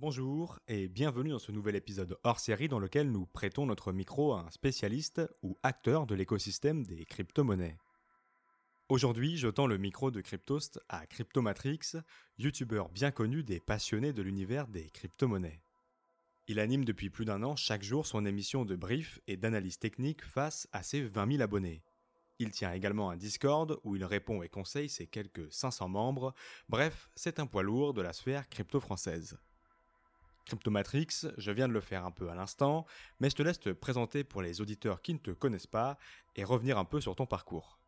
Bonjour et bienvenue dans ce nouvel épisode hors série dans lequel nous prêtons notre micro à un spécialiste ou acteur de l'écosystème des crypto-monnaies. Aujourd'hui, je tends le micro de Cryptost à Cryptomatrix, youtubeur bien connu des passionnés de l'univers des crypto-monnaies. Il anime depuis plus d'un an chaque jour son émission de brief et d'analyse technique face à ses 20 000 abonnés. Il tient également un Discord où il répond et conseille ses quelques 500 membres. Bref, c'est un poids lourd de la sphère crypto-française. Cryptomatrix, je viens de le faire un peu à l'instant, mais je te laisse te présenter pour les auditeurs qui ne te connaissent pas et revenir un peu sur ton parcours.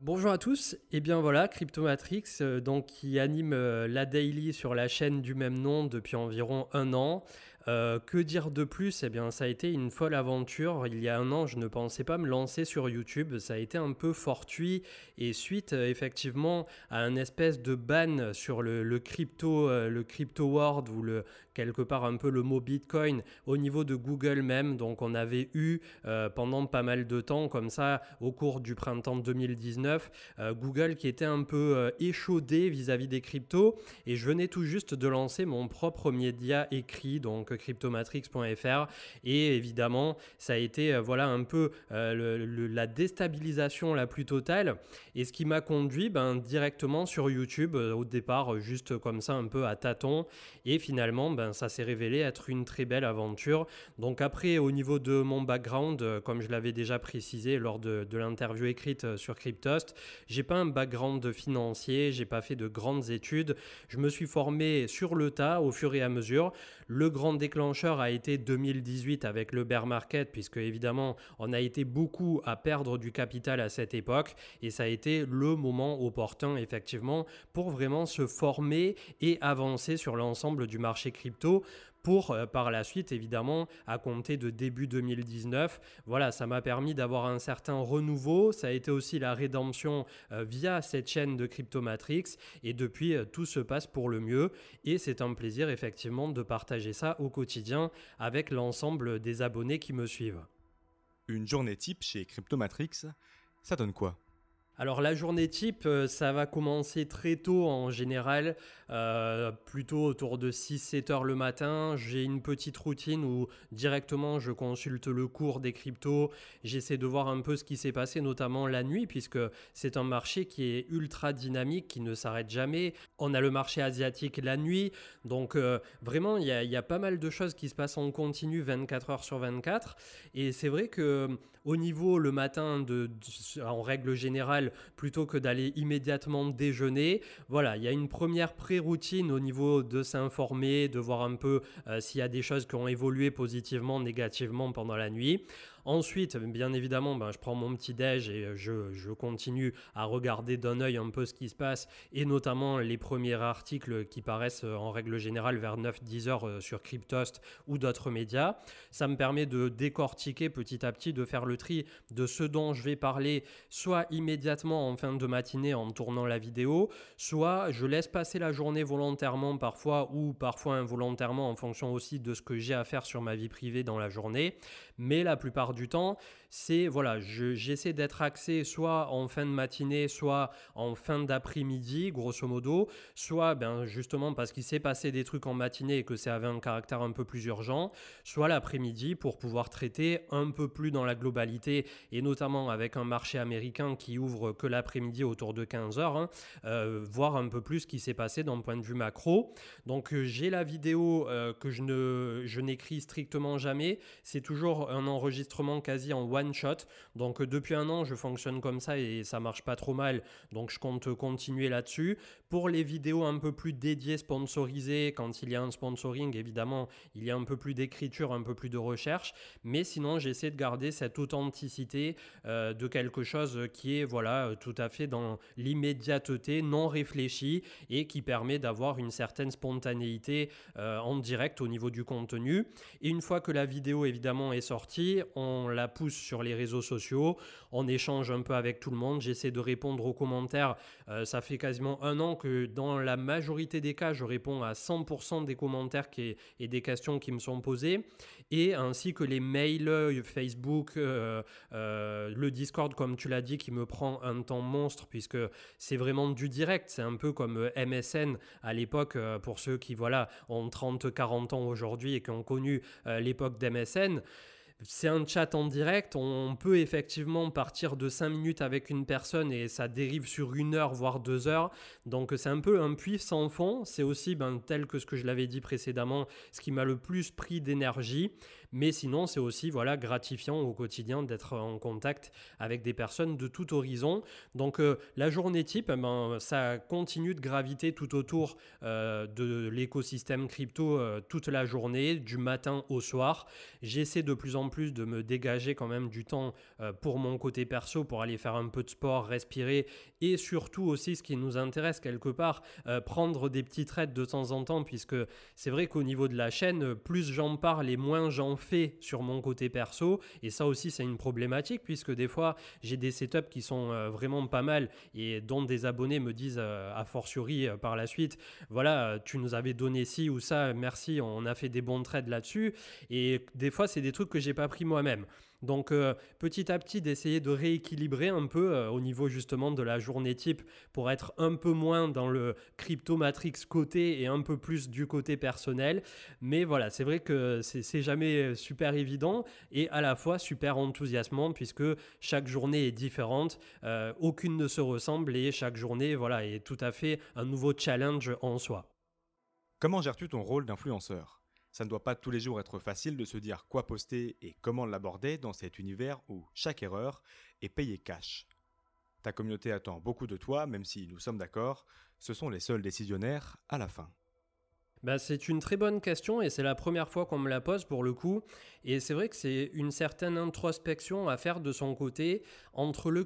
Bonjour à tous, et bien voilà, Cryptomatrix, euh, qui anime euh, la daily sur la chaîne du même nom depuis environ un an. Euh, que dire de plus? Eh bien, ça a été une folle aventure. Il y a un an, je ne pensais pas me lancer sur YouTube. Ça a été un peu fortuit et suite effectivement à un espèce de ban sur le, crypto, le crypto world ou le quelque part un peu le mot Bitcoin au niveau de Google même. Donc, on avait eu pendant pas mal de temps comme ça au cours du printemps 2019 euh, Google qui était un peu euh, échaudé vis-à-vis des cryptos et je venais tout juste de lancer mon propre média écrit donc cryptomatrix.fr et évidemment ça a été euh, voilà un peu la déstabilisation la plus totale et ce qui m'a conduit ben, directement sur YouTube au départ juste comme ça un peu à tâtons et finalement ben, ça s'est révélé être une très belle aventure donc après au niveau de mon background comme je l'avais déjà précisé lors de, de l'interview écrite sur Crypto j'ai pas un background financier, j'ai pas fait de grandes études. Je me suis formé sur le tas au fur et à mesure. Le grand déclencheur a été 2018 avec le bear market, puisque évidemment, on a été beaucoup à perdre du capital à cette époque. Et ça a été le moment opportun, effectivement, pour vraiment se former et avancer sur l'ensemble du marché crypto pour euh, par la suite évidemment à compter de début 2019. Voilà, ça m'a permis d'avoir un certain renouveau, ça a été aussi la rédemption euh, via cette chaîne de Cryptomatrix et depuis euh, tout se passe pour le mieux et c'est un plaisir effectivement de partager ça au quotidien avec l'ensemble des abonnés qui me suivent. Une journée type chez Cryptomatrix, ça donne quoi? Alors la journée type, ça va commencer très tôt en général, euh, plutôt autour de 6-7 heures le matin. J'ai une petite routine où directement je consulte le cours des cryptos, j'essaie de voir un peu ce qui s'est passé, notamment la nuit, puisque c'est un marché qui est ultra dynamique, qui ne s'arrête jamais. On a le marché asiatique la nuit, donc euh, vraiment il y, a, pas mal de choses qui se passent en continu 24 heures sur 24. Et c'est vrai que au niveau le matin, de en règle générale, plutôt que d'aller immédiatement déjeuner. Voilà, il y a une première pré-routine au niveau de s'informer, de voir un peu euh, s'il y a des choses qui ont évolué positivement, négativement pendant la nuit. Ensuite, bien évidemment, ben, je prends mon petit déj et je, je continue à regarder d'un œil un peu ce qui se passe et notamment les premiers articles qui paraissent euh, en règle générale vers 9-10 heures euh, sur Cryptost ou d'autres médias. Ça me permet de décortiquer petit à petit, de faire le tri de ce dont je vais parler, soit immédiatement en fin de matinée en tournant la vidéo, soit je laisse passer la journée volontairement parfois ou parfois involontairement en fonction aussi de ce que j'ai à faire sur ma vie privée dans la journée. Mais la plupart du temps, c'est voilà, j'essaie d'être axé soit en fin de matinée, soit en fin d'après-midi, grosso modo, soit ben, justement parce qu'il s'est passé des trucs en matinée et que ça avait un caractère un peu plus urgent, soit l'après-midi pour pouvoir traiter un peu plus dans la globalité et notamment avec un marché américain qui ouvre que l'après-midi autour de 15h, hein, euh, voir un peu plus ce qui s'est passé d'un point de vue macro. Donc euh, j'ai la vidéo euh, que je ne je n'écris strictement jamais. C'est toujours un enregistrement quasi en shot. Donc depuis un an, je fonctionne comme ça et ça marche pas trop mal. Donc je compte continuer là-dessus. Pour les vidéos un peu plus dédiées, sponsorisées, quand il y a un sponsoring, évidemment, il y a un peu plus d'écriture, un peu plus de recherche. Mais sinon, j'essaie de garder cette authenticité de quelque chose qui est voilà euh, tout à fait dans l'immédiateté, non réfléchie et qui permet d'avoir une certaine spontanéité euh, en direct au niveau du contenu. Et une fois que la vidéo évidemment est sortie, on on la pousse sur les réseaux sociaux, on échange un peu avec tout le monde, j'essaie de répondre aux commentaires. Euh, ça fait quasiment un an que dans la majorité des cas, je réponds à 100% des commentaires qui, et des questions qui me sont posées, et ainsi que les mails, Facebook, euh, euh, le Discord, comme tu l'as dit, qui me prend un temps monstre, puisque c'est vraiment du direct, c'est un peu comme MSN à l'époque, pour ceux qui voilà, ont 30-40 ans aujourd'hui et qui ont connu l'époque d'MSN c'est un chat en direct, on peut effectivement partir de 5 minutes avec une personne et ça dérive sur une heure, voire deux heures. Donc c'est un peu un puits sans fond. C'est aussi, ben, tel que ce que je l'avais dit précédemment, ce qui m'a le plus pris d'énergie. Mais sinon, c'est aussi voilà, gratifiant au quotidien d'être en contact avec des personnes de tout horizon. Donc euh, la journée type, eh ben, ça continue de graviter tout autour euh, de l'écosystème crypto euh, toute la journée, du matin au soir. J'essaie de plus en plus de me dégager quand même du temps pour mon côté perso, pour aller faire un peu de sport, respirer et surtout aussi ce qui nous intéresse quelque part, prendre des petits trades de temps en temps, puisque c'est vrai qu'au niveau de la chaîne, plus j'en parle et moins j'en fait sur mon côté perso. Et ça aussi, c'est une problématique puisque des fois, j'ai des setups qui sont euh, vraiment pas mal et dont des abonnés me disent euh, a fortiori euh, par la suite, voilà, tu nous avais donné ci ou ça, merci, on a fait des bons trades là-dessus. Et des fois, c'est des trucs que j'ai pas pris moi-même. Donc euh, petit à petit d'essayer de rééquilibrer un peu euh, au niveau justement de la journée type pour être un peu moins dans le crypto matrix côté et un peu plus du côté personnel. Mais voilà, c'est vrai que c'est jamais super évident et à la fois super enthousiasmant puisque chaque journée est différente, euh, aucune ne se ressemble et chaque journée voilà est tout à fait un nouveau challenge en soi. Comment gères-tu ton rôle d'influenceur? Ça ne doit pas tous les jours être facile de se dire quoi poster et comment l'aborder dans cet univers où chaque erreur est payée cash. Ta communauté attend beaucoup de toi, même si nous sommes d'accord, ce sont les seuls décisionnaires à la fin. Bah, c'est une très bonne question et c'est la première fois qu'on me la pose pour le coup. Et c'est vrai que c'est une certaine introspection à faire de son côté entre le,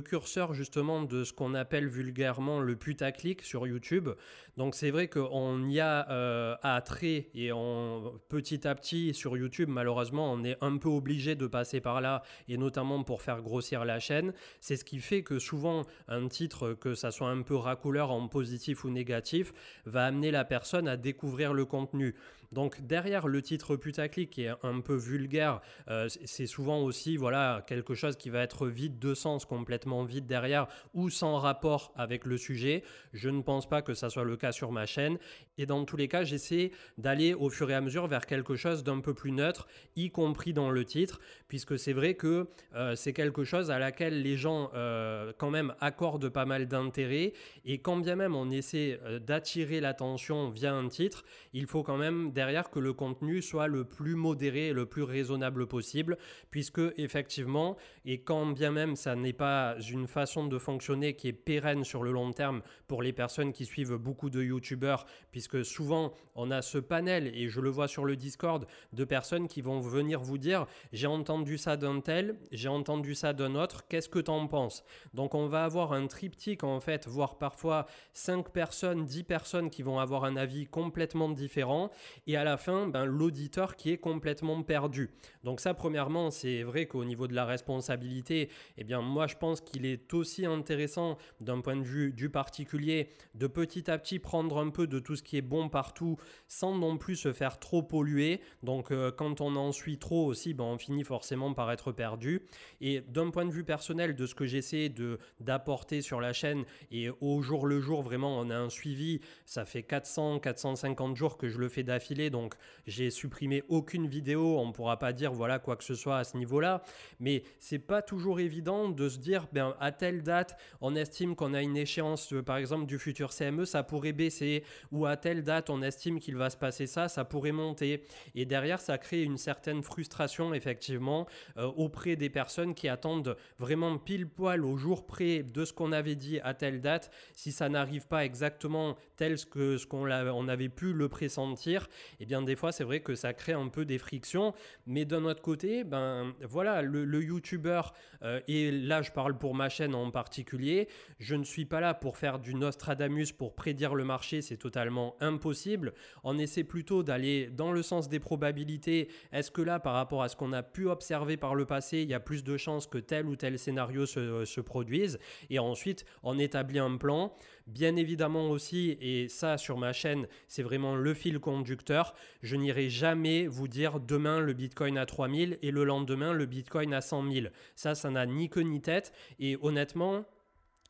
curseur justement de ce qu'on appelle vulgairement le putaclic sur YouTube. Donc c'est vrai qu'on y a euh, à trait et on, petit à petit sur YouTube malheureusement on est un peu obligé de passer par là et notamment pour faire grossir la chaîne. C'est ce qui fait que souvent un titre, que ça soit un peu racouleur en positif ou négatif, va amener la personne à découvrir le contenu. Donc derrière le titre putaclic qui est un peu vulgaire, euh, c'est souvent aussi voilà quelque chose qui va être vide de sens, complètement vide derrière ou sans rapport avec le sujet. Je ne pense pas que ça soit le cas sur ma chaîne. Et dans tous les cas, j'essaie d'aller au fur et à mesure vers quelque chose d'un peu plus neutre, y compris dans le titre, puisque c'est vrai que euh, c'est quelque chose à laquelle les gens euh, quand même accordent pas mal d'intérêt. Et quand bien même on essaie d'attirer l'attention via un titre, il faut quand même derrière que le contenu soit le plus modéré et le plus raisonnable possible, puisque effectivement, et quand bien même ça n'est pas une façon de fonctionner qui est pérenne sur le long terme pour les personnes qui suivent beaucoup de youtubeurs, puisque souvent on a ce panel, et je le vois sur le Discord, de personnes qui vont venir vous dire j'ai entendu ça d'un tel, j'ai entendu ça d'un autre, qu'est-ce que tu en penses? Donc on va avoir un triptyque en fait, voire parfois 5 personnes, 10 personnes qui vont avoir un avis complètement différent et à la fin, ben, l'auditeur qui est complètement perdu. Donc ça, premièrement, c'est vrai qu'au niveau de la responsabilité, eh bien moi je pense qu'il est aussi intéressant d'un point de vue du particulier de petit à petit prendre un peu de tout ce qui est bon partout sans non plus se faire trop polluer. Donc euh, quand on en suit trop aussi, ben, on finit forcément par être perdu. Et d'un point de vue personnel, de ce que j'essaie d'apporter sur la chaîne et au jour le jour, vraiment, on a un suivi. Ça fait 400, 450 jours que je le fais d'affilée donc j'ai supprimé aucune vidéo, on ne pourra pas dire voilà quoi que ce soit à ce niveau-là, mais c'est pas toujours évident de se dire ben, à telle date, on estime qu'on a une échéance par exemple du futur CME, ça pourrait baisser, ou à telle date, on estime qu'il va se passer ça, ça pourrait monter. Et derrière, ça crée une certaine frustration effectivement euh, auprès des personnes qui attendent vraiment pile poil au jour près de ce qu'on avait dit à telle date. Si ça n'arrive pas exactement tel que ce qu'on on avait pu le pressentir, eh bien des fois c'est vrai que ça crée un peu des frictions. Mais d'un autre côté, ben voilà, le, YouTuber, euh, et là je parle pour ma chaîne en particulier, je ne suis pas là pour faire du Nostradamus pour prédire le marché, c'est totalement impossible. On essaie plutôt d'aller dans le sens des probabilités. Est-ce que là, par rapport à ce qu'on a pu observer par le passé, il y a plus de chances que tel ou tel scénario se, se produise? Et ensuite, on établit un plan. Bien évidemment aussi, et ça sur ma chaîne, c'est vraiment le fil conducteur, je n'irai jamais vous dire demain le Bitcoin à 3000 et le lendemain le Bitcoin à 100 000. Ça, ça n'a ni queue ni tête. Et honnêtement,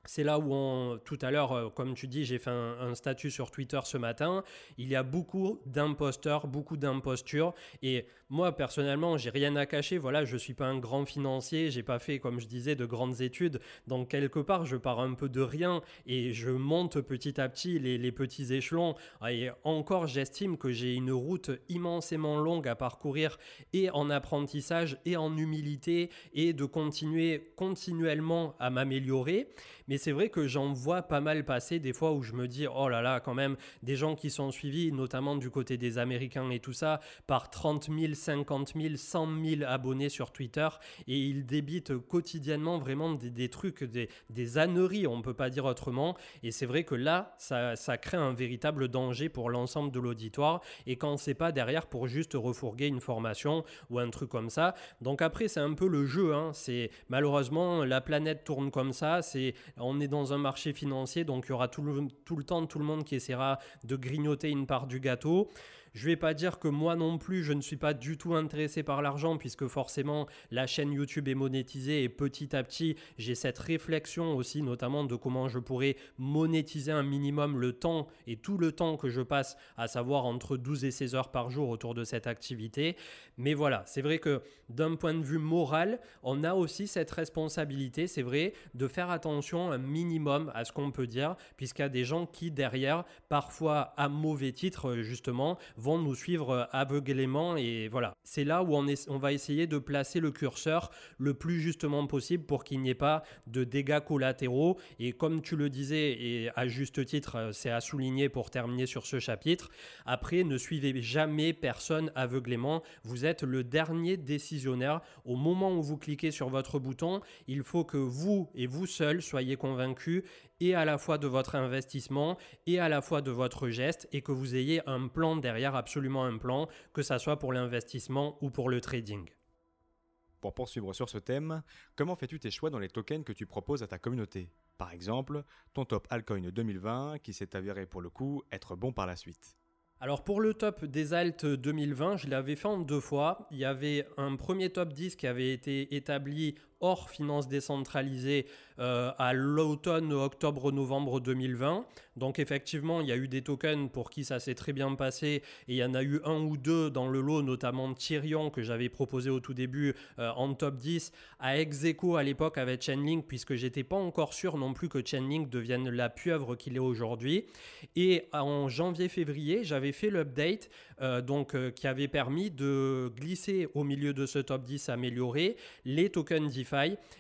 c'est là où tout à l'heure, euh, comme tu dis, j'ai fait un, statut sur Twitter ce matin. Il y a beaucoup d'imposteurs, beaucoup d'impostures. Et moi, personnellement, j'ai rien à cacher. Voilà, je suis pas un grand financier. J'ai pas fait, comme je disais, de grandes études. Donc, quelque part, je pars un peu de rien et je monte petit à petit les, les petits échelons. Et encore, j'estime que j'ai une route immensément longue à parcourir et en apprentissage et en humilité et de continuer continuellement à m'améliorer. Mais c'est vrai que j'en vois pas mal passer des fois où je me dis, oh là là, quand même, des gens qui sont suivis, notamment du côté des Américains et tout ça, par 30 000, 50 000, 100 000 abonnés sur Twitter et ils débitent quotidiennement vraiment des, trucs, des, des, âneries, on ne peut pas dire autrement. Et c'est vrai que là, ça, ça crée un véritable danger pour l'ensemble de l'auditoire et quand c'est pas derrière pour juste refourguer une formation ou un truc comme ça. Donc après, c'est un peu le jeu. Hein. C'est malheureusement la planète tourne comme ça. C'est on est dans un marché financier, donc il y aura tout le, tout le temps tout le monde qui essaiera de grignoter une part du gâteau. Je vais pas dire que moi non plus, je ne suis pas du tout intéressé par l'argent, puisque forcément la chaîne YouTube est monétisée et petit à petit, j'ai cette réflexion aussi, notamment de comment je pourrais monétiser un minimum le temps et tout le temps que je passe, à savoir entre 12 et 16 heures par jour autour de cette activité. Mais voilà, c'est vrai que d'un point de vue moral, on a aussi cette responsabilité, c'est vrai, de faire attention un minimum à ce qu'on peut dire, puisqu'il y a des gens qui derrière, parfois à mauvais titre justement, vont nous suivre euh, aveuglément et voilà. C'est là où on, va essayer de placer le curseur le plus justement possible pour qu'il n'y ait pas de dégâts collatéraux. Et comme tu le disais, et à juste titre, euh, c'est à souligner pour terminer sur ce chapitre, après, ne suivez jamais personne aveuglément. Vous êtes le dernier décisionnaire. Au moment où vous cliquez sur votre bouton, il faut que vous et vous seul soyez convaincus et à la fois de votre investissement et à la fois de votre geste et que vous ayez un plan derrière, absolument un plan, que ça soit pour l'investissement ou pour le trading. Pour poursuivre sur ce thème, comment fais-tu tes choix dans les tokens que tu proposes à ta communauté? Par exemple, ton top Alcoin 2020 qui s'est avéré pour le coup être bon par la suite. Alors pour le top des alt 2020, je l'avais fait en deux fois. Il y avait un premier top 10 qui avait été établi hors finance décentralisée euh, à l'automne, octobre, novembre 2020. Donc effectivement, il y a eu des tokens pour qui ça s'est très bien passé et il y en a eu un ou deux dans le lot, notamment Tyrion que j'avais proposé au tout début euh, en top 10 à ex à l'époque avec Chainlink puisque j'étais pas encore sûr non plus que Chainlink devienne la pieuvre qu'il est aujourd'hui. Et en janvier-février, j'avais fait l'update euh, donc qui avait permis de glisser au milieu de ce top 10 amélioré les tokens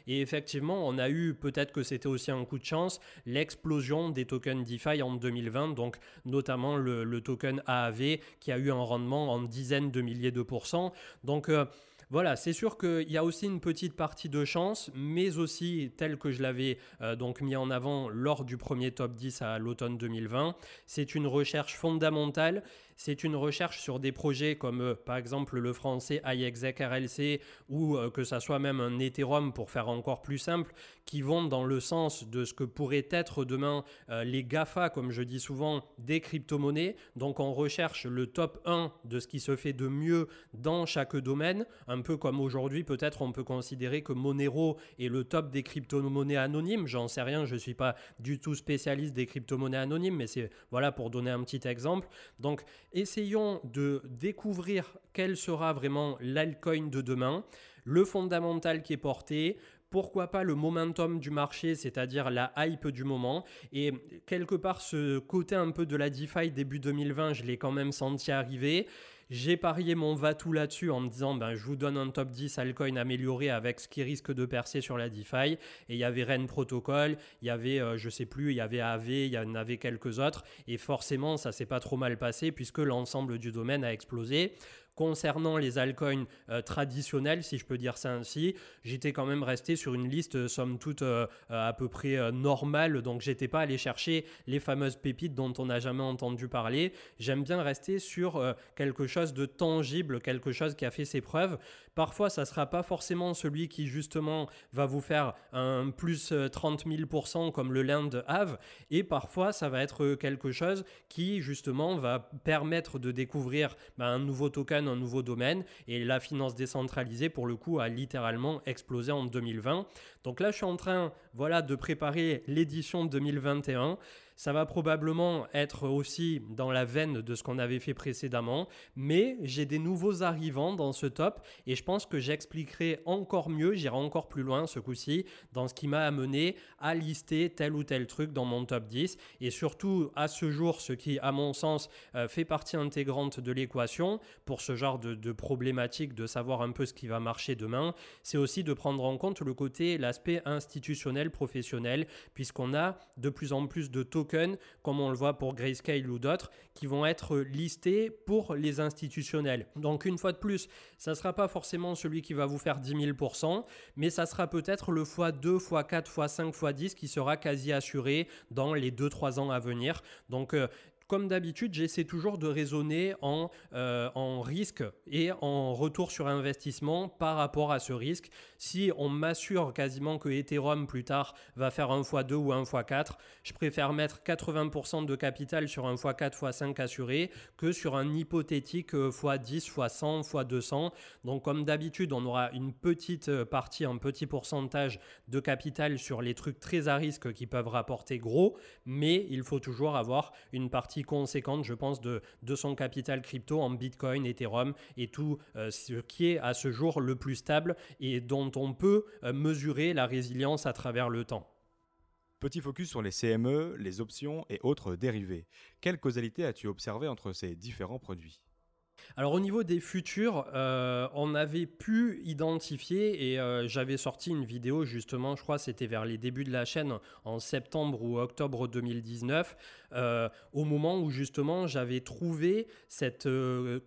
Et effectivement, on a eu peut-être que c'était aussi un coup de chance, l'explosion des tokens DeFi en 2020, donc notamment le, token AAV qui a eu un rendement en dizaines de milliers de pourcents. Donc euh, voilà, c'est sûr qu'il y a aussi une petite partie de chance, mais aussi, tel que je l'avais euh, donc mis en avant lors du premier top 10 à l'automne 2020, c'est une recherche fondamentale c'est une recherche sur des projets comme euh, par exemple le français iExec RLC ou euh, que ça soit même un Ethereum pour faire encore plus simple, qui vont dans le sens de ce que pourraient être demain euh, les GAFA, comme je dis souvent, des crypto-monnaies. Donc on recherche le top 1 de ce qui se fait de mieux dans chaque domaine, un peu comme aujourd'hui peut-être on peut considérer que Monero est le top des crypto-monnaies anonymes. J'en sais rien, je ne suis pas du tout spécialiste des crypto-monnaies anonymes, mais c'est voilà pour donner un petit exemple. Donc essayons de découvrir quel sera vraiment l'altcoin de demain, le fondamental qui est porté, pourquoi pas le momentum du marché, c'est-à-dire la hype du moment. Et quelque part, ce côté un peu de la DeFi début 2020, je l'ai quand même senti arriver. J'ai parié mon va-tout là-dessus en me disant ben, je vous donne un top 10 altcoin amélioré avec ce qui risque de percer sur la DeFi. Et il y avait Ren Protocol, il y avait, euh, je sais plus, il y avait AV, il y en avait quelques autres. Et forcément, ça s'est pas trop mal passé puisque l'ensemble du domaine a explosé concernant les altcoins euh, traditionnels, si je peux dire ça ainsi, j'étais quand même resté sur une liste euh, somme toute euh, à peu près normale, donc j'étais pas allé chercher les fameuses pépites dont on n'a jamais entendu parler. J'aime bien rester sur quelque chose de tangible, quelque chose qui a fait ses preuves. Parfois, ça sera pas forcément celui qui justement va vous faire un plus 30 000% comme le Land Have, et parfois ça va être quelque chose qui justement va permettre de découvrir ben, un nouveau token un nouveau domaine et la finance décentralisée pour le coup a littéralement explosé en 2020. Donc là je suis en train voilà de préparer l'édition 2021. Ça va probablement être aussi dans la veine de ce qu'on avait fait précédemment, mais j'ai des nouveaux arrivants dans ce top et je pense que j'expliquerai encore mieux, j'irai encore plus loin ce coup-ci dans ce qui m'a amené à lister tel ou tel truc dans mon top 10 et surtout à ce jour, ce qui à mon sens euh, fait partie intégrante de l'équation pour ce genre de, de problématique de savoir un peu ce qui va marcher demain, c'est aussi de prendre en compte le côté, l'aspect institutionnel, professionnel, puisqu'on a de plus en plus de comme on le voit pour Grayscale ou d'autres, qui vont être listés pour les institutionnels. Donc une fois de plus, ça ne sera pas forcément celui qui va vous faire 10 000%, mais ça sera peut-être le x2, x4, x5, x10 qui sera quasi assuré dans les 2-3 ans à venir. Donc euh, comme d'habitude, j'essaie toujours de raisonner en, euh, en risque et en retour sur investissement par rapport à ce risque. Si on m'assure quasiment que Ethereum plus tard va faire un x2 ou un x4, je préfère mettre 80% de capital sur un x4, x5 assuré que sur un hypothétique x10, x100, x200. Donc comme d'habitude, on aura une petite euh, partie, un petit pourcentage de capital sur les trucs très à risque qui peuvent rapporter gros, mais il faut toujours avoir une partie conséquente, je pense, de, son capital crypto en Bitcoin, Ethereum et tout euh, ce qui est à ce jour le plus stable et dont on peut euh, mesurer la résilience à travers le temps. Petit focus sur les CME, les options et autres dérivés. Quelle causalité as-tu observé entre ces différents produits? Alors au niveau des futurs, euh, on avait pu identifier et euh, j'avais sorti une vidéo justement, je crois c'était vers les débuts de la chaîne en septembre ou octobre 2019, euh, au moment où justement j'avais trouvé cette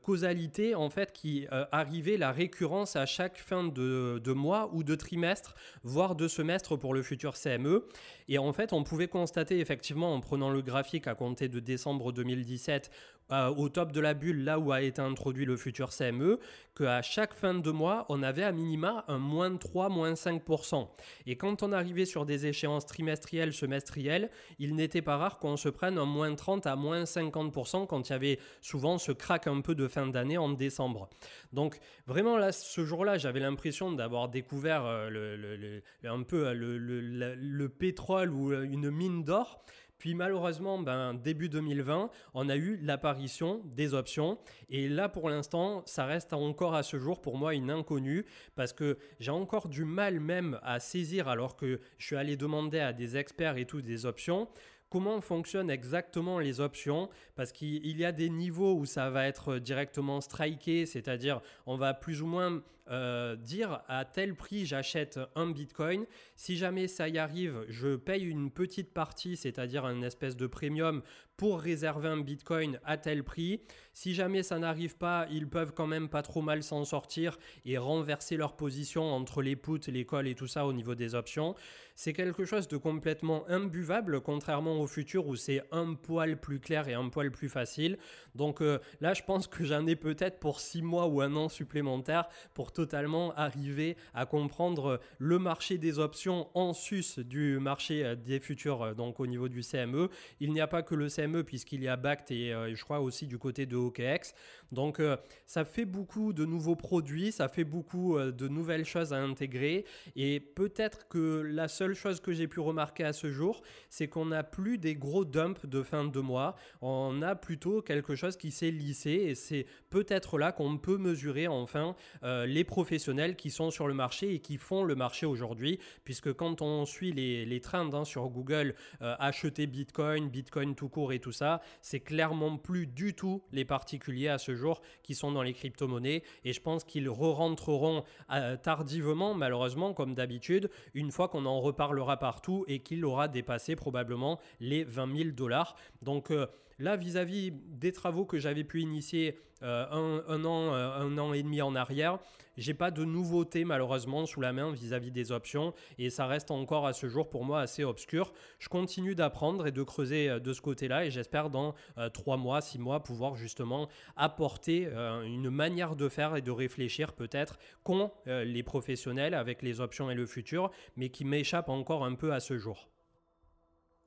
causalité en fait qui arrivait la récurrence à chaque fin de, de, mois ou de trimestre, voire de semestre pour le futur CME. Et en fait on pouvait constater effectivement en prenant le graphique à compter de décembre 2017 au top de la bulle, là où a été introduit le futur CME, qu'à chaque fin de mois, on avait à minima un moins 3, moins 5%. Et quand on arrivait sur des échéances trimestrielles, semestrielles, il n'était pas rare qu'on se prenne un moins 30 à moins 50% quand il y avait souvent ce crack un peu de fin d'année en décembre. Donc vraiment là, ce jour-là, j'avais l'impression d'avoir découvert euh, le, un peu le pétrole ou euh, une mine d'or. Puis malheureusement, ben, début 2020, on a eu l'apparition des options. Et là, pour l'instant, ça reste encore à ce jour pour moi une inconnue parce que j'ai encore du mal même à saisir alors que je suis allé demander à des experts et tout des options comment fonctionnent exactement les options, parce qu'il y a des niveaux où ça va être directement striké, c'est-à-dire on va plus ou moins euh, dire à tel prix j'achète un bitcoin. Si jamais ça y arrive, je paye une petite partie, c'est-à-dire un espèce de premium pour réserver un bitcoin à tel prix. Si jamais ça n'arrive pas, ils peuvent quand même pas trop mal s'en sortir et renverser leur position entre les puts, les calls et tout ça au niveau des options. C'est quelque chose de complètement imbuvable, contrairement au futur où c'est un poil plus clair et un poil plus facile. Donc euh, là, je pense que j'en ai peut-être pour six mois ou un an supplémentaire pour totalement arriver à comprendre le marché des options en sus du marché euh, des futurs, euh, donc au niveau du CME. Il n'y a pas que le CME puisqu'il y a BACT et je crois aussi du côté de OKX. Donc ça fait beaucoup de nouveaux produits, ça fait beaucoup de nouvelles choses à intégrer et peut-être que la seule chose que j'ai pu remarquer à ce jour, c'est qu'on n'a plus des gros dumps de fin de mois, on a plutôt quelque chose qui s'est lissé et c'est peut-être là qu'on peut mesurer enfin les professionnels qui sont sur le marché et qui font le marché aujourd'hui, puisque quand on suit les, les trends hein, sur Google, euh, acheter Bitcoin, Bitcoin tout court et tout ça, c'est clairement plus du tout les particuliers à ce jour qui sont dans les crypto-monnaies. Et je pense qu'ils re-rentreront euh, tardivement, malheureusement, comme d'habitude, une fois qu'on en reparlera partout et qu'il aura dépassé probablement les 20 000 dollars. Donc euh, là, vis-à-vis des travaux que j'avais pu initier un, un, an, un an et demi en arrière, j'ai pas de nouveauté malheureusement sous la main vis-à-vis des options et ça reste encore à ce jour pour moi assez obscur. Je continue d'apprendre et de creuser euh, de ce côté-là et j'espère dans euh, trois mois, six mois pouvoir justement apporter euh, une manière de faire et de réfléchir peut-être qu'ont les professionnels avec les options et le futur, mais qui m'échappe encore un peu à ce jour.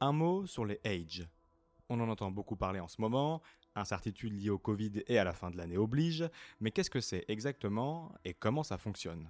Un mot sur les age. On en entend beaucoup parler en ce moment, Incertitude liée au Covid et à la fin de l'année oblige, mais qu'est-ce que c'est exactement et comment ça fonctionne?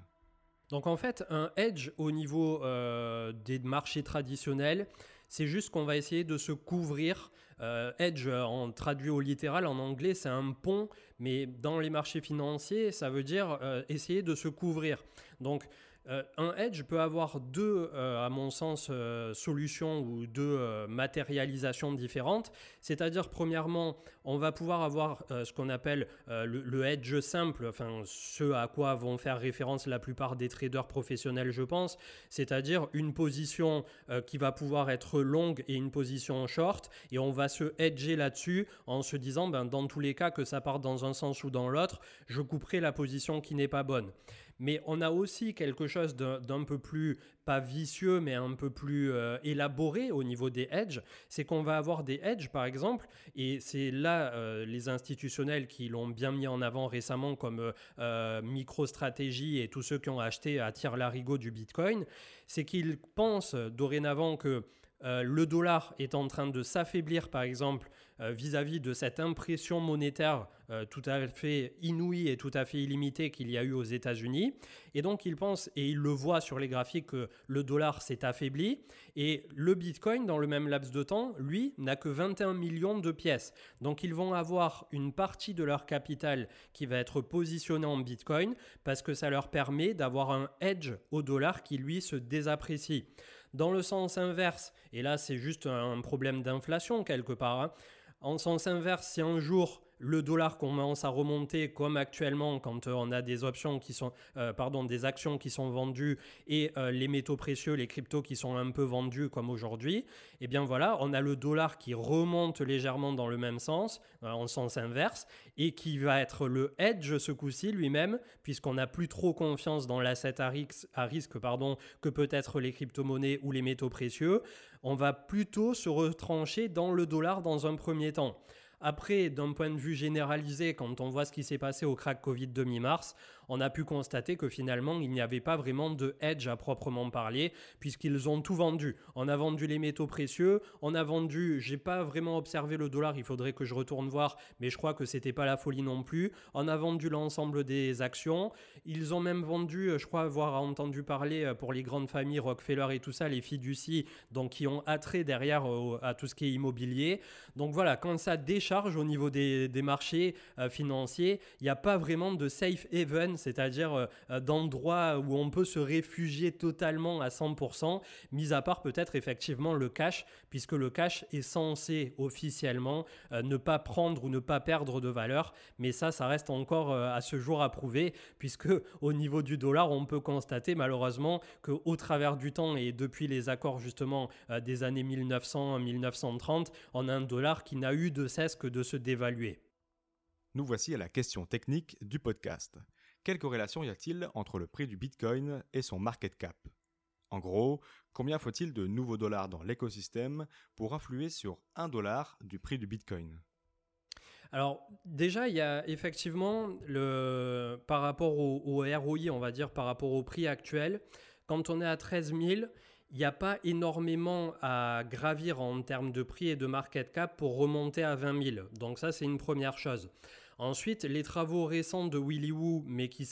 Donc en fait, un hedge au niveau euh, des marchés traditionnels, c'est juste qu'on va essayer de se couvrir. Euh, hedge, en traduit au littéral en anglais, c'est un pont, mais dans les marchés financiers, ça veut dire euh, essayer de se couvrir. Donc un hedge peut avoir deux, euh, à mon sens, euh, solutions ou deux matérialisations différentes. C'est-à-dire, premièrement, on va pouvoir avoir ce qu'on appelle le, hedge simple, enfin ce à quoi vont faire référence la plupart des traders professionnels, je pense. C'est-à-dire une position qui va pouvoir être longue et une position short. Et on va se hedger là-dessus en se disant, ben, dans tous les cas, que ça parte dans un sens ou dans l'autre, je couperai la position qui n'est pas bonne. Mais on a aussi quelque chose d'un peu plus, pas vicieux, mais un peu plus euh, élaboré au niveau des hedges. C'est qu'on va avoir des hedges, par exemple, et c'est là euh, les institutionnels qui l'ont bien mis en avant récemment, comme euh, MicroStratégie et tous ceux qui ont acheté à tir larigot du Bitcoin, c'est qu'ils pensent dorénavant que le dollar est en train de s'affaiblir, par exemple, vis-à-vis -vis de cette impression monétaire euh, tout à fait inouï et tout à fait illimité qu'il y a eu aux États-Unis. Et donc il pense, et il le voit sur les graphiques, que le dollar s'est affaibli. Et le Bitcoin, dans le même laps de temps, lui, n'a que 21 millions de pièces. Donc ils vont avoir une partie de leur capital qui va être positionnée en Bitcoin parce que ça leur permet d'avoir un hedge au dollar qui, lui, se désapprécie. Dans le sens inverse, et là c'est juste un problème d'inflation quelque part, hein, en sens inverse, si un jour le dollar commence à remonter comme actuellement quand euh, on a des options qui sont, euh, pardon, des actions qui sont vendues et euh, les métaux précieux, les cryptos qui sont un peu vendus comme aujourd'hui, et eh bien voilà, on a le dollar qui remonte légèrement dans le même sens, en sens inverse, et qui va être le hedge ce coup-ci lui-même, puisqu'on n'a plus trop confiance dans l'asset à risque, à risque pardon, que peut-être les crypto-monnaies ou les métaux précieux. On va plutôt se retrancher dans le dollar dans un premier temps. Après, d'un point de vue généralisé, quand on voit ce qui s'est passé au crack Covid de mi-mars, on a pu constater que finalement, il n'y avait pas vraiment de hedge à proprement parler, puisqu'ils ont tout vendu. On a vendu les métaux précieux, on a vendu, j'ai pas vraiment observé le dollar, il faudrait que je retourne voir, mais je crois que c'était pas la folie non plus. On a vendu l'ensemble des actions. Ils ont même vendu, je crois avoir entendu parler euh, pour les grandes familles Rockefeller et tout ça, les fiducies, donc qui ont attrait derrière euh, à tout ce qui est immobilier. Donc voilà, quand ça décharge au niveau des, marchés euh, financiers, il n'y a pas vraiment de safe haven c'est-à-dire euh, euh, d'endroits où on peut se réfugier totalement à 100%, mis à part peut-être effectivement le cash, puisque le cash est censé officiellement euh, ne pas prendre ou ne pas perdre de valeur, mais ça, ça reste encore à ce jour à prouver, puisque au niveau du dollar, on peut constater malheureusement qu'au travers du temps et depuis les accords justement des années 1900-1930, on a un dollar qui n'a eu de cesse que de se dévaluer. Nous voici à la question technique du podcast. Quelle corrélation y a-t-il entre le prix du Bitcoin et son market cap? En gros, combien faut-il de nouveaux dollars dans l'écosystème pour influer sur un dollar du prix du Bitcoin? Alors déjà, il y a effectivement le, par rapport au, au, ROI, on va dire par rapport au prix actuel, quand on est à 13 000, il n'y a pas énormément à gravir en termes de prix et de market cap pour remonter à 20 000. Donc ça, c'est une première chose. Ensuite, les travaux récents de Willy Woo, mais qui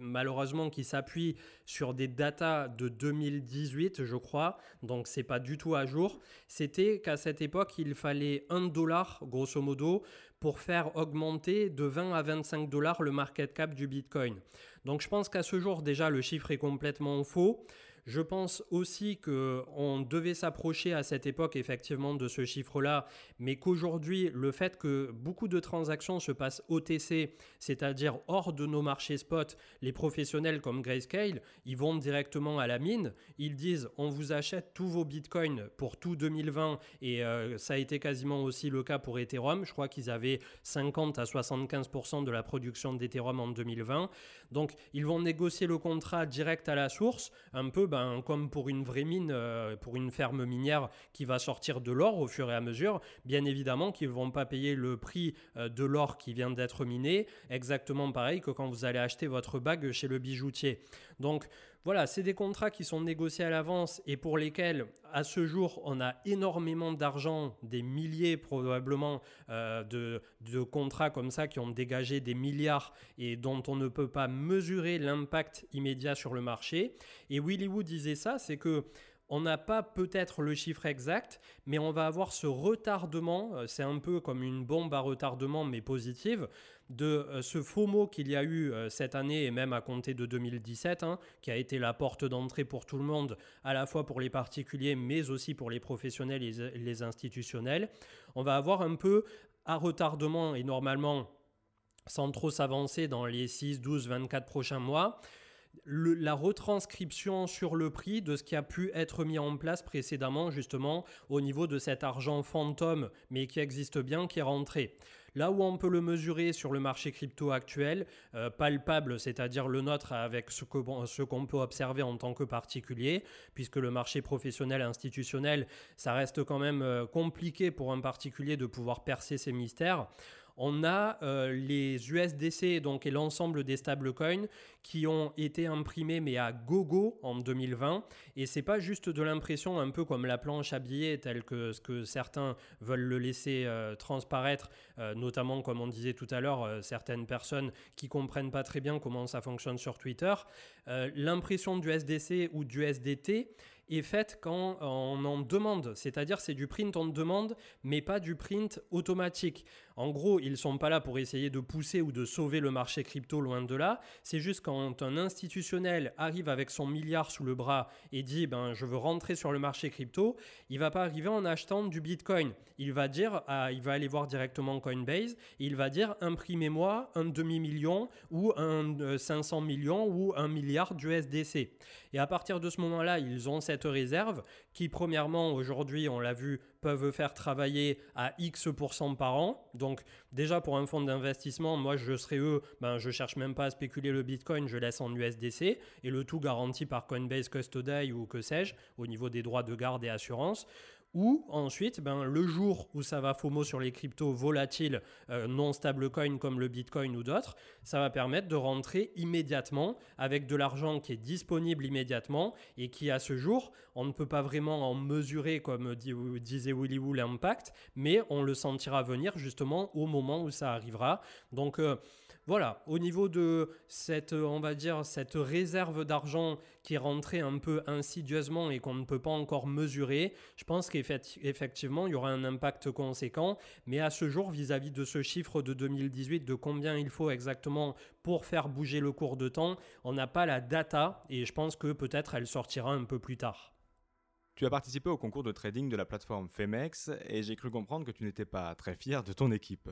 malheureusement qui s'appuient sur des datas de 2018, je crois, donc c'est pas du tout à jour, c'était qu'à cette époque, il fallait 1 dollar, grosso modo, pour faire augmenter de 20 à 25 dollars le market cap du Bitcoin. Donc je pense qu'à ce jour, déjà, le chiffre est complètement faux. Je pense aussi qu'on devait s'approcher à cette époque effectivement de ce chiffre-là, mais qu'aujourd'hui, le fait que beaucoup de transactions se passent OTC, c'est-à-dire hors de nos marchés spot, les professionnels comme Grayscale, ils vont directement à la mine, ils disent on vous achète tous vos bitcoins pour tout 2020 et euh, ça a été quasiment aussi le cas pour Ethereum. Je crois qu'ils avaient 50 à 75% de la production d'Ethereum en 2020. Donc ils vont négocier le contrat direct à la source, un peu ben, comme pour une vraie mine, euh, pour une ferme minière qui va sortir de l'or au fur et à mesure, bien évidemment qu'ils ne vont pas payer le prix euh, de l'or qui vient d'être miné, exactement pareil que quand vous allez acheter votre bague chez le bijoutier. Donc voilà, c'est des contrats qui sont négociés à l'avance et pour lesquels, à ce jour, on a énormément d'argent, des milliers probablement euh, de, de, contrats comme ça qui ont dégagé des milliards et dont on ne peut pas mesurer l'impact immédiat sur le marché. Et Willy Wood disait ça, c'est que on n'a pas peut-être le chiffre exact, mais on va avoir ce retardement, euh, c'est un peu comme une bombe à retardement mais positive, de euh, ce faux mot qu'il y a eu euh, cette année et même à compter de 2017, hein, qui a été la porte d'entrée pour tout le monde, à la fois pour les particuliers, mais aussi pour les professionnels et les institutionnels. On va avoir un peu à retardement et normalement sans trop s'avancer dans les 6, 12, 24 prochains mois. La retranscription sur le prix de ce qui a pu être mis en place précédemment justement au niveau de cet argent fantôme mais qui existe bien qui est rentré. Là où on peut le mesurer sur le marché crypto actuel, euh, palpable, c'est-à-dire le nôtre avec ce qu'on peut observer en tant que particulier, puisque le marché professionnel institutionnel, ça reste quand même euh, compliqué pour un particulier de pouvoir percer ces mystères on a euh, les USDC donc, et l'ensemble des stablecoins qui ont été imprimés mais à gogo en 2020. Et c'est pas juste de l'impression un peu comme la planche à billets telle que ce que certains veulent le laisser euh, transparaître, euh, notamment comme on disait tout à l'heure, certaines personnes qui comprennent pas très bien comment ça fonctionne sur Twitter. L'impression du SDC ou du SDT, est faite quand on en demande, c'est-à-dire c'est du print en demande, mais pas du print automatique. En gros, ils sont pas là pour essayer de pousser ou de sauver le marché crypto loin de là. C'est juste quand un institutionnel arrive avec son milliard sous le bras et dit ben je veux rentrer sur le marché crypto, il va pas arriver en achetant du Bitcoin. Il va dire il va aller voir directement Coinbase et il va dire imprimez-moi un demi million ou un 500 euh, millions ou un milliard d'USDC. Et à partir de ce moment-là, ils ont cette réserve qui premièrement aujourd'hui, on l'a vu, peuvent faire travailler à X% par an. Donc déjà pour un fonds d'investissement, moi je serais eux, ben, je cherche même pas à spéculer le Bitcoin, je laisse en USDC et le tout garanti par Coinbase Custody ou que sais-je au niveau des droits de garde et assurance. Ou ensuite, ben, le jour où ça va FOMO sur les cryptos volatiles euh, non stablecoin comme le Bitcoin ou d'autres, ça va permettre de rentrer immédiatement avec de l'argent qui est disponible immédiatement et qui à ce jour, on ne peut pas vraiment en mesurer comme disait Willy Woo l'impact, mais on le sentira venir justement au moment où ça arrivera. Donc euh, voilà, au niveau de cette, on va dire, cette réserve d'argent qui est rentrée un peu insidieusement et qu'on ne peut pas encore mesurer, je pense qu'effectivement, il y aura un impact conséquent. Mais à ce jour, vis-à-vis de ce chiffre de 2018, de combien il faut exactement pour faire bouger le cours de temps, on n'a pas la data et je pense que peut-être elle sortira un peu plus tard. Tu as participé au concours de trading de la plateforme Femex et j'ai cru comprendre que tu n'étais pas très fier de ton équipe.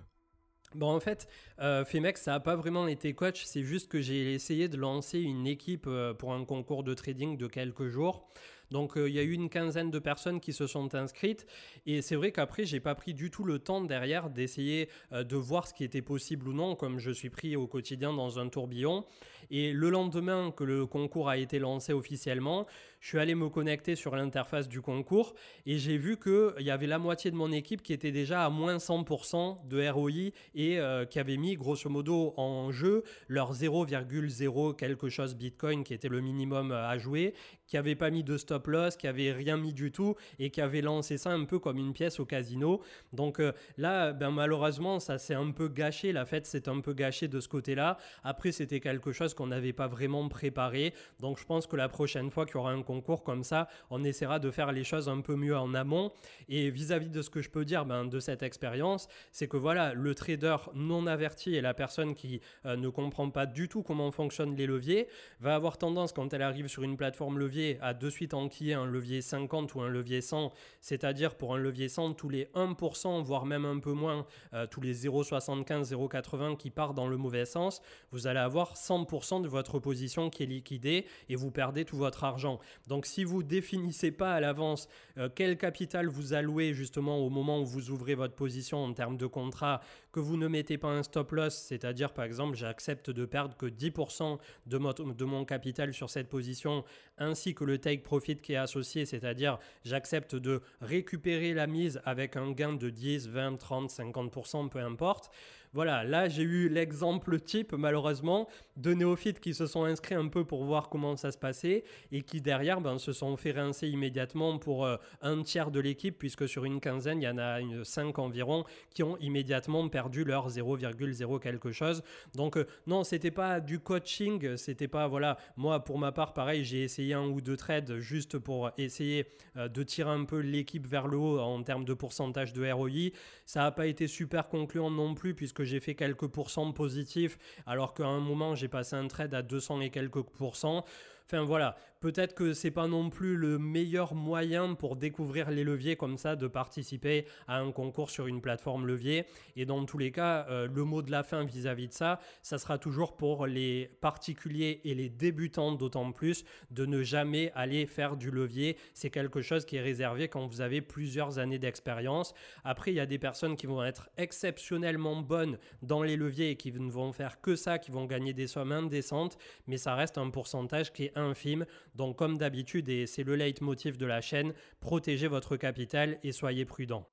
Bon, en fait, euh, Femex, ça n'a pas vraiment été coach. C'est juste que j'ai essayé de lancer une équipe euh, pour un concours de trading de quelques jours. Donc euh, il y a eu une quinzaine de personnes qui se sont inscrites et c'est vrai qu'après j'ai pas pris du tout le temps derrière d'essayer de voir ce qui était possible ou non comme je suis pris au quotidien dans un tourbillon et le lendemain que le concours a été lancé officiellement, je suis allé me connecter sur l'interface du concours et j'ai vu qu'il y avait la moitié de mon équipe qui était déjà à moins 100% de ROI et euh, qui avait mis grosso modo en jeu leur 0,0 quelque chose Bitcoin qui était le minimum à jouer, qui n'avait pas mis de stop loss, qui avait rien mis du tout et qui avait lancé ça un peu comme une pièce au casino. Donc euh, là, ben, malheureusement, ça s'est un peu gâché. La fête s'est un peu gâchée de ce côté-là. Après, c'était quelque chose qu'on n'avait pas vraiment préparé. Donc je pense que la prochaine fois qu'il y aura un concours comme ça, on essaiera de faire les choses un peu mieux en amont. Et vis-à-vis de ce que je peux dire ben, de cette expérience, c'est que voilà, le trader non averti et la personne qui euh, ne comprend pas du tout comment fonctionnent les leviers va avoir tendance, quand elle arrive sur une plateforme levier, à de suite enquiller un levier 50 ou un levier 100, c'est-à-dire pour un levier 100, tous les 1%, voire même un peu moins, euh, tous les 0,75, 0,80 qui partent dans le mauvais sens, vous allez avoir 100% de votre position qui est liquidée et vous perdez tout votre argent. Donc si vous définissez pas à l'avance euh, quel capital vous allouez justement au moment où vous ouvrez votre position en termes de contrat, que vous ne mettez pas un stop loss, c'est-à-dire par exemple j'accepte de perdre que 10% de, mon capital sur cette position, ainsi que le take profit qui est associé, c'est-à-dire j'accepte de récupérer la mise avec un gain de 10, 20, 30, 50%, peu importe. Voilà, là j'ai eu l'exemple type malheureusement de néophytes qui se sont inscrits un peu pour voir comment ça se passait et qui derrière ben, se sont fait rincer immédiatement pour euh, un tiers de l'équipe puisque sur une quinzaine il y en a une, 5 environ qui ont immédiatement perdu leur 0,0 quelque chose. Donc euh, non, c'était pas du coaching, c'était pas voilà, moi pour ma part pareil, j'ai essayé un ou deux trades juste pour essayer euh, de tirer un peu l'équipe vers le haut en termes de pourcentage de ROI. Ça n'a pas été super concluant non plus puisque j'ai fait quelques pourcents positifs alors qu'à un moment j'ai passé un trade à 200 et quelques pourcents. Enfin voilà, peut-être que c'est pas non plus le meilleur moyen pour découvrir les leviers comme ça de participer à un concours sur une plateforme levier. Et dans tous les cas, euh, le mot de la fin vis-à-vis de ça, ça sera toujours pour les particuliers et les débutants d'autant plus de ne jamais aller faire du levier. C'est quelque chose qui est réservé quand vous avez plusieurs années d'expérience. Après, il y a des personnes qui vont être exceptionnellement bonnes dans les leviers et qui ne vont faire que ça, qui vont gagner des sommes indécentes, mais ça reste un pourcentage qui est infime. Donc comme d'habitude, et c'est le leitmotiv de la chaîne, protégez votre capital et soyez prudent.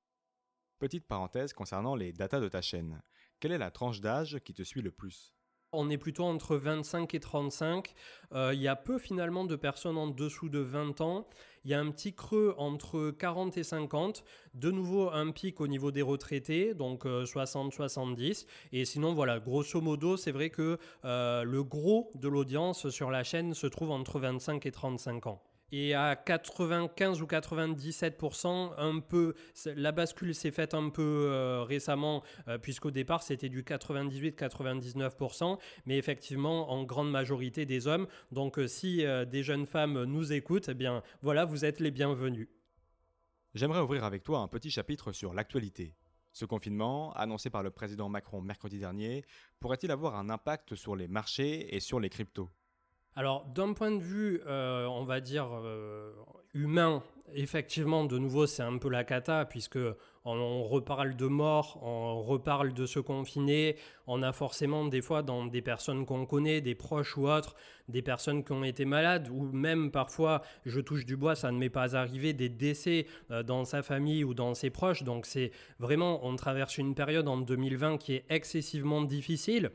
Petite parenthèse concernant les datas de ta chaîne. Quelle est la tranche d'âge qui te suit le plus? On est plutôt entre 25 et 35. Euh, il y a peu finalement de personnes en dessous de 20 ans. Il y a un petit creux entre 40 et 50. De nouveau un pic au niveau des retraités, donc 60-70. Euh, et sinon, voilà, grosso modo, c'est vrai que euh, le gros de l'audience sur la chaîne se trouve entre 25 et 35 ans. Et à 95 ou 97%, un peu, la bascule s'est faite un peu euh, récemment, euh, puisqu'au départ c'était du 98-99%, mais effectivement en grande majorité des hommes. Donc euh, si des jeunes femmes nous écoutent, eh bien voilà, vous êtes les bienvenus. J'aimerais ouvrir avec toi un petit chapitre sur l'actualité. Ce confinement, annoncé par le président Macron mercredi dernier, pourrait-il avoir un impact sur les marchés et sur les cryptos? Alors, d'un point de vue, euh, on va dire, euh, humain, effectivement, de nouveau, c'est un peu la cata, puisque on, reparle de mort, on reparle de se confiner. On a forcément, des fois, dans des personnes qu'on connaît, des proches ou autres, des personnes qui ont été malades, ou même parfois, je touche du bois, ça ne m'est pas arrivé, des décès euh, dans sa famille ou dans ses proches. Donc, c'est vraiment, on traverse une période en 2020 qui est excessivement difficile.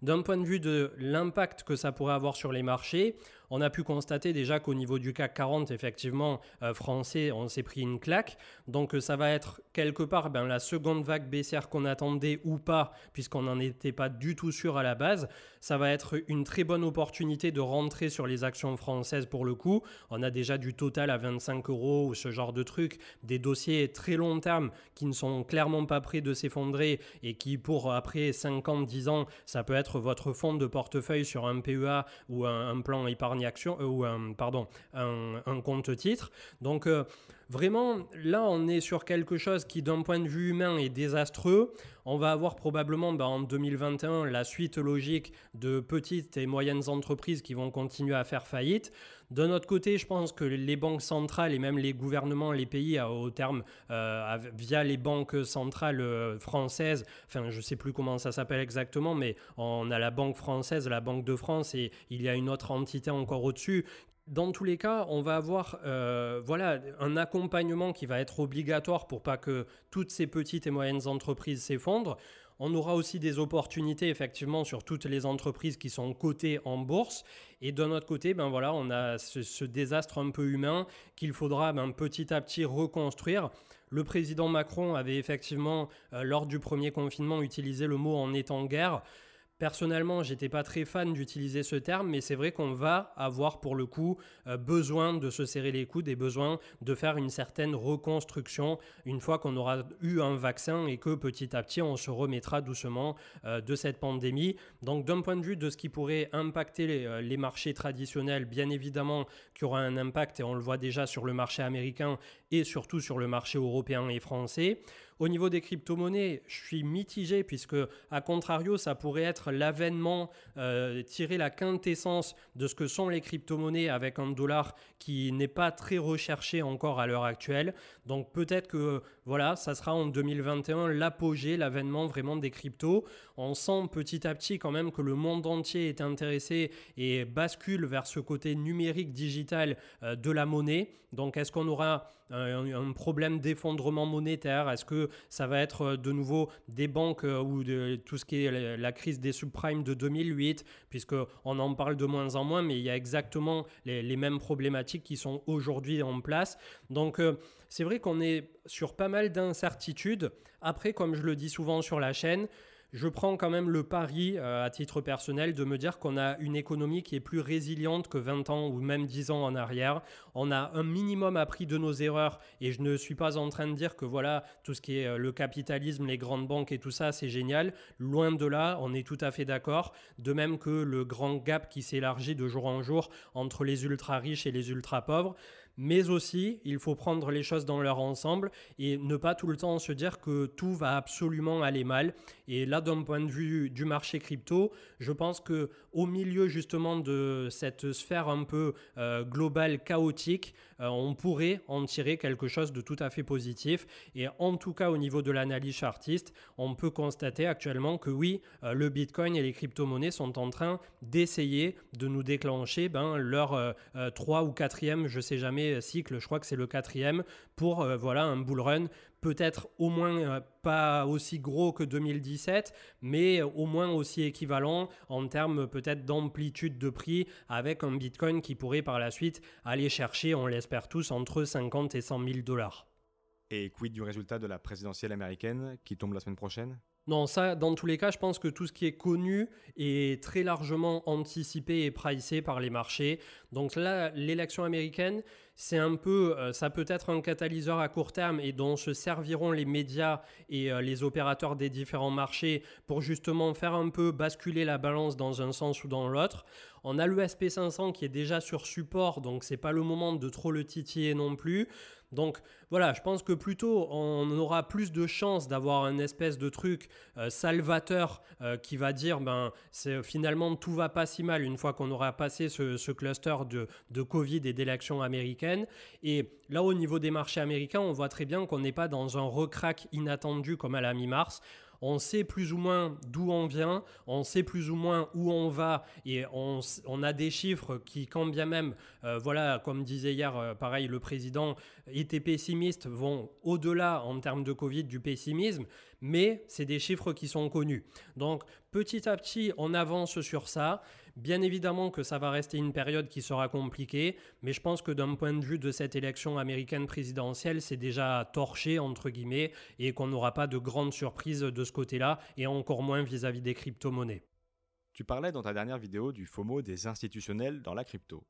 D'un point de vue de l'impact que ça pourrait avoir sur les marchés, on a pu constater déjà qu'au niveau du CAC 40, effectivement, euh, français, on s'est pris une claque. Donc euh, ça va être quelque part ben, la seconde vague baissière qu'on attendait ou pas, puisqu'on n'en était pas du tout sûr à la base. Ça va être une très bonne opportunité de rentrer sur les actions françaises pour le coup. On a déjà du total à 25 euros ou ce genre de trucs, des dossiers très long terme qui ne sont clairement pas prêts de s'effondrer et qui pour après 5 ans, 10 ans, ça peut être votre fonds de portefeuille sur un PEA ou un, un plan épargne action euh, ou un, pardon, un, compte titre. Donc euh, vraiment, là, on est sur quelque chose qui, d'un point de vue humain, est désastreux. On va avoir probablement bah, en 2021 la suite logique de petites et moyennes entreprises qui vont continuer à faire faillite. D'un autre côté, je pense que les banques centrales et même les gouvernements, les pays au terme, euh, via les banques centrales euh, françaises, enfin je ne sais plus comment ça s'appelle exactement, mais on a la Banque française, la Banque de France et il y a une autre entité encore au-dessus dans tous les cas, on va avoir euh, voilà, un accompagnement qui va être obligatoire pour pas que toutes ces petites et moyennes entreprises s'effondrent. On aura aussi des opportunités effectivement sur toutes les entreprises qui sont cotées en bourse. Et d'un autre côté, ben voilà, on a ce, désastre un peu humain qu'il faudra ben, petit à petit reconstruire. Le président Macron avait effectivement, euh, lors du premier confinement, utilisé le mot en étant guerre. Personnellement, j'étais pas très fan d'utiliser ce terme, mais c'est vrai qu'on va avoir pour le coup euh, besoin de se serrer les coudes et besoin de faire une certaine reconstruction une fois qu'on aura eu un vaccin et que petit à petit on se remettra doucement euh, de cette pandémie. Donc d'un point de vue de ce qui pourrait impacter les, euh, les marchés traditionnels, bien évidemment qu'il y aura un impact et on le voit déjà sur le marché américain et surtout sur le marché européen et français. Au niveau des crypto-monnaies, je suis mitigé puisque, à contrario, ça pourrait être l'avènement, euh, tirer la quintessence de ce que sont les crypto-monnaies avec un dollar qui n'est pas très recherché encore à l'heure actuelle. Donc peut-être que voilà, ça sera en 2021 l'apogée, l'avènement vraiment des cryptos. On sent petit à petit quand même que le monde entier est intéressé et bascule vers ce côté numérique digital euh, de la monnaie. Donc est-ce qu'on aura un, problème d'effondrement monétaire? Est-ce que ça va être euh, de nouveau des banques euh, ou de tout ce qui est la crise des subprimes de 2008 Puisqu'on en parle de moins en moins, mais il y a exactement les, mêmes problématiques qui sont aujourd'hui en place. Donc euh, c'est vrai qu'on est sur pas mal d'incertitudes. Après, comme je le dis souvent sur la chaîne, je prends quand même le pari, euh, à titre personnel, de me dire qu'on a une économie qui est plus résiliente que 20 ans ou même 10 ans en arrière. On a un minimum appris de nos erreurs et je ne suis pas en train de dire que voilà, tout ce qui est euh, le capitalisme, les grandes banques et tout ça, c'est génial. Loin de là, on est tout à fait d'accord. De même que le grand gap qui s'élargit de jour en jour entre les ultra riches et les ultra pauvres mais aussi il faut prendre les choses dans leur ensemble et ne pas tout le temps se dire que tout va absolument aller mal. Et là, d'un point de vue du marché crypto, je pense que au milieu justement de cette sphère un peu euh, globale chaotique, euh, on pourrait en tirer quelque chose de tout à fait positif. Et en tout cas, au niveau de l'analyse chartiste, on peut constater actuellement que oui, euh, le Bitcoin et les crypto-monnaies sont en train d'essayer de nous déclencher ben, leur trois ou quatrième, je sais jamais cycle, je crois que c'est le quatrième, pour euh, voilà un bull run peut-être au moins euh, pas aussi gros que 2017, mais au moins aussi équivalent en termes peut-être d'amplitude de prix avec un Bitcoin qui pourrait par la suite aller chercher, on l'espère tous, entre 50 et 100 000 dollars. Et quid du résultat de la présidentielle américaine qui tombe la semaine prochaine? Non, ça, dans tous les cas, je pense que tout ce qui est connu est très largement anticipé et pricé par les marchés. Donc là, l'élection américaine, c'est un peu, euh, ça peut être un catalyseur à court terme et dont se serviront les médias et euh, les opérateurs des différents marchés pour justement faire un peu basculer la balance dans un sens ou dans l'autre. On a le SP500 qui est déjà sur support, donc c'est pas le moment de trop le titiller non plus. Donc voilà, je pense que plutôt on aura plus de chances d'avoir un espèce de truc euh, salvateur euh, qui va dire ben c'est finalement tout va pas si mal une fois qu'on aura passé ce, cluster de, de, Covid et d'élections américaines. Et là au niveau des marchés américains, on voit très bien qu'on n'est pas dans un recrack inattendu comme à la mi-mars on sait plus ou moins d'où on vient, on sait plus ou moins où on va et on, a des chiffres qui, quand bien même, euh, voilà, comme disait hier, euh, pareil, le président était pessimiste, vont au-delà en termes de Covid du pessimisme, mais c'est des chiffres qui sont connus. Donc petit à petit, on avance sur ça. Bien évidemment que ça va rester une période qui sera compliquée, mais je pense que d'un point de vue de cette élection américaine présidentielle, c'est déjà torché, entre guillemets, et qu'on n'aura pas de grandes surprises de ce côté-là, et encore moins vis-à-vis des crypto-monnaies. Tu parlais dans ta dernière vidéo du FOMO des institutionnels dans la crypto.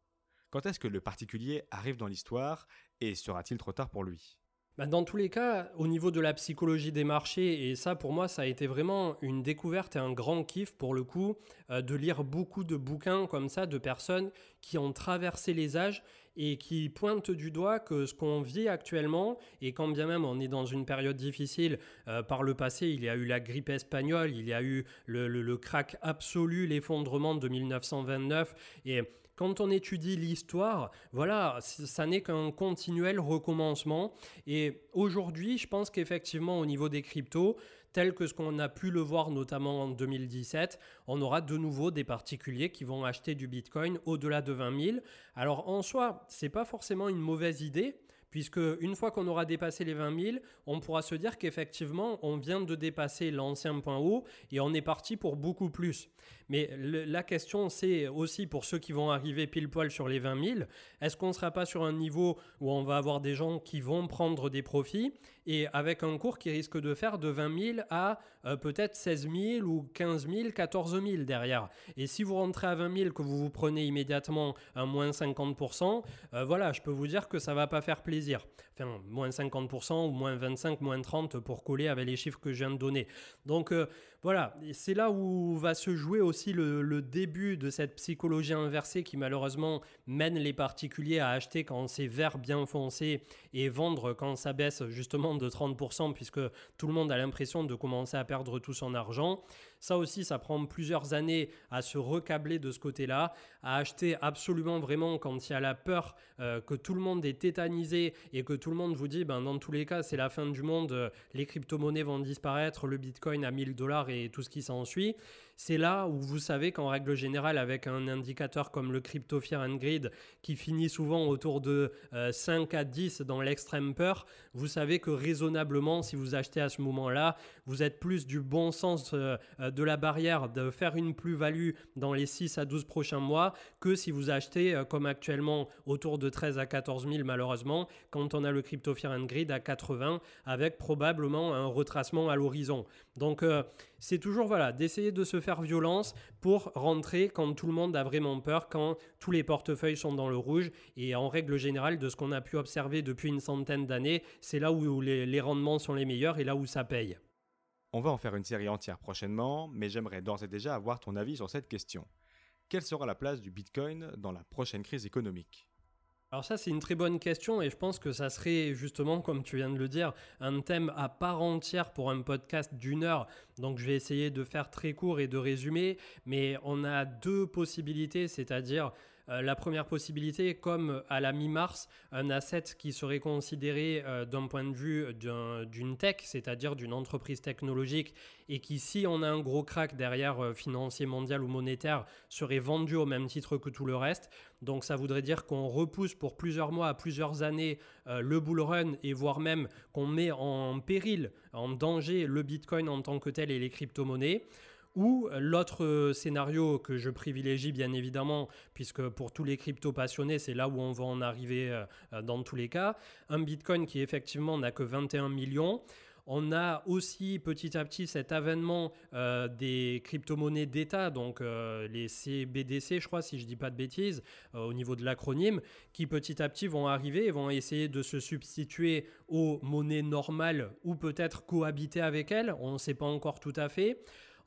Quand est-ce que le particulier arrive dans l'histoire et sera-t-il trop tard pour lui? Bah, dans tous les cas, au niveau de la psychologie des marchés, et ça pour moi ça a été vraiment une découverte et un grand kiff pour le coup, euh, de lire beaucoup de bouquins comme ça de personnes qui ont traversé les âges et qui pointent du doigt que ce qu'on vit actuellement, et quand bien même on est dans une période difficile, euh, par le passé il y a eu la grippe espagnole, il y a eu le, le crack absolu, l'effondrement de 1929, et quand on étudie l'histoire, voilà, ça n'est qu'un continuel recommencement. Et aujourd'hui, je pense qu'effectivement, au niveau des cryptos, tel que ce qu'on a pu le voir notamment en 2017, on aura de nouveau des particuliers qui vont acheter du Bitcoin au-delà de 20 000. Alors en soi, c'est pas forcément une mauvaise idée puisque une fois qu'on aura dépassé les 20 000, on pourra se dire qu'effectivement, on vient de dépasser l'ancien point haut et on est parti pour beaucoup plus. Mais la question, c'est aussi pour ceux qui vont arriver pile poil sur les 20 000, est-ce qu'on ne sera pas sur un niveau où on va avoir des gens qui vont prendre des profits et avec un cours qui risque de faire de 20 000 à euh, peut-être 16 000 ou 15 000, 14 000 derrière. Et si vous rentrez à 20 000, que vous vous prenez immédiatement un moins 50%, euh, voilà, je peux vous dire que ça va pas faire plaisir. Enfin, moins 50% ou moins 25, moins 30 pour coller avec les chiffres que je viens de donner. Donc euh, voilà, c'est là où va se jouer aussi le, début de cette psychologie inversée qui malheureusement mène les particuliers à acheter quand c'est vert bien foncé et vendre quand ça baisse justement de 30% puisque tout le monde a l'impression de commencer à perdre tout son argent. Ça aussi, ça prend plusieurs années à se recabler de ce côté-là, à acheter absolument vraiment quand il y a la peur euh, que tout le monde est tétanisé et que tout le monde vous dit, ben, dans tous les cas, c'est la fin du monde, euh, les crypto-monnaies vont disparaître, le Bitcoin à 1000 dollars et tout ce qui s'ensuit. C'est là où vous savez qu'en règle générale, avec un indicateur comme le Crypto Fear and Grid, qui finit souvent autour de 5 euh, à 10 dans l'extrême peur, vous savez que raisonnablement, si vous achetez à ce moment-là, vous êtes plus du bon sens euh, euh, de la barrière de faire une plus-value dans les 6 à 12 prochains mois que si vous achetez comme actuellement autour de 13 à 14 000 malheureusement, quand on a le Crypto Fear and Grid à 80 avec probablement un retracement à l'horizon. Donc c'est toujours voilà d'essayer de se faire violence pour rentrer quand tout le monde a vraiment peur, quand tous les portefeuilles sont dans le rouge. Et en règle générale, de ce qu'on a pu observer depuis une centaine d'années, c'est là où les, les rendements sont les meilleurs et là où ça paye. On va en faire une série entière prochainement, mais j'aimerais d'ores et déjà avoir ton avis sur cette question. Quelle sera la place du Bitcoin dans la prochaine crise économique? Alors ça, c'est une très bonne question et je pense que ça serait justement, comme tu viens de le dire, un thème à part entière pour un podcast d'une heure. Donc je vais essayer de faire très court et de résumer, mais on a deux possibilités, c'est-à-dire la première possibilité, comme à la mi-mars, un asset qui serait considéré euh, d'un point de vue d'une tech, c'est-à-dire d'une entreprise technologique, et qui, si on a un gros crack derrière euh, financier mondial ou monétaire, serait vendu au même titre que tout le reste. Donc ça voudrait dire qu'on repousse pour plusieurs mois plusieurs années le bull run et voire même qu'on met en péril, en danger le Bitcoin en tant que tel et les crypto-monnaies. Ou l'autre euh, scénario que je privilégie bien évidemment, puisque pour tous les crypto passionnés, c'est là où on va en arriver euh, euh, dans tous les cas, un Bitcoin qui effectivement n'a que 21 millions. On a aussi petit à petit cet avènement des crypto-monnaies d'État, donc les CBDC, je crois, si je ne dis pas de bêtises, au niveau de l'acronyme, qui petit à petit vont arriver et vont essayer de se substituer aux monnaies normales ou peut-être cohabiter avec elles. On ne sait pas encore tout à fait.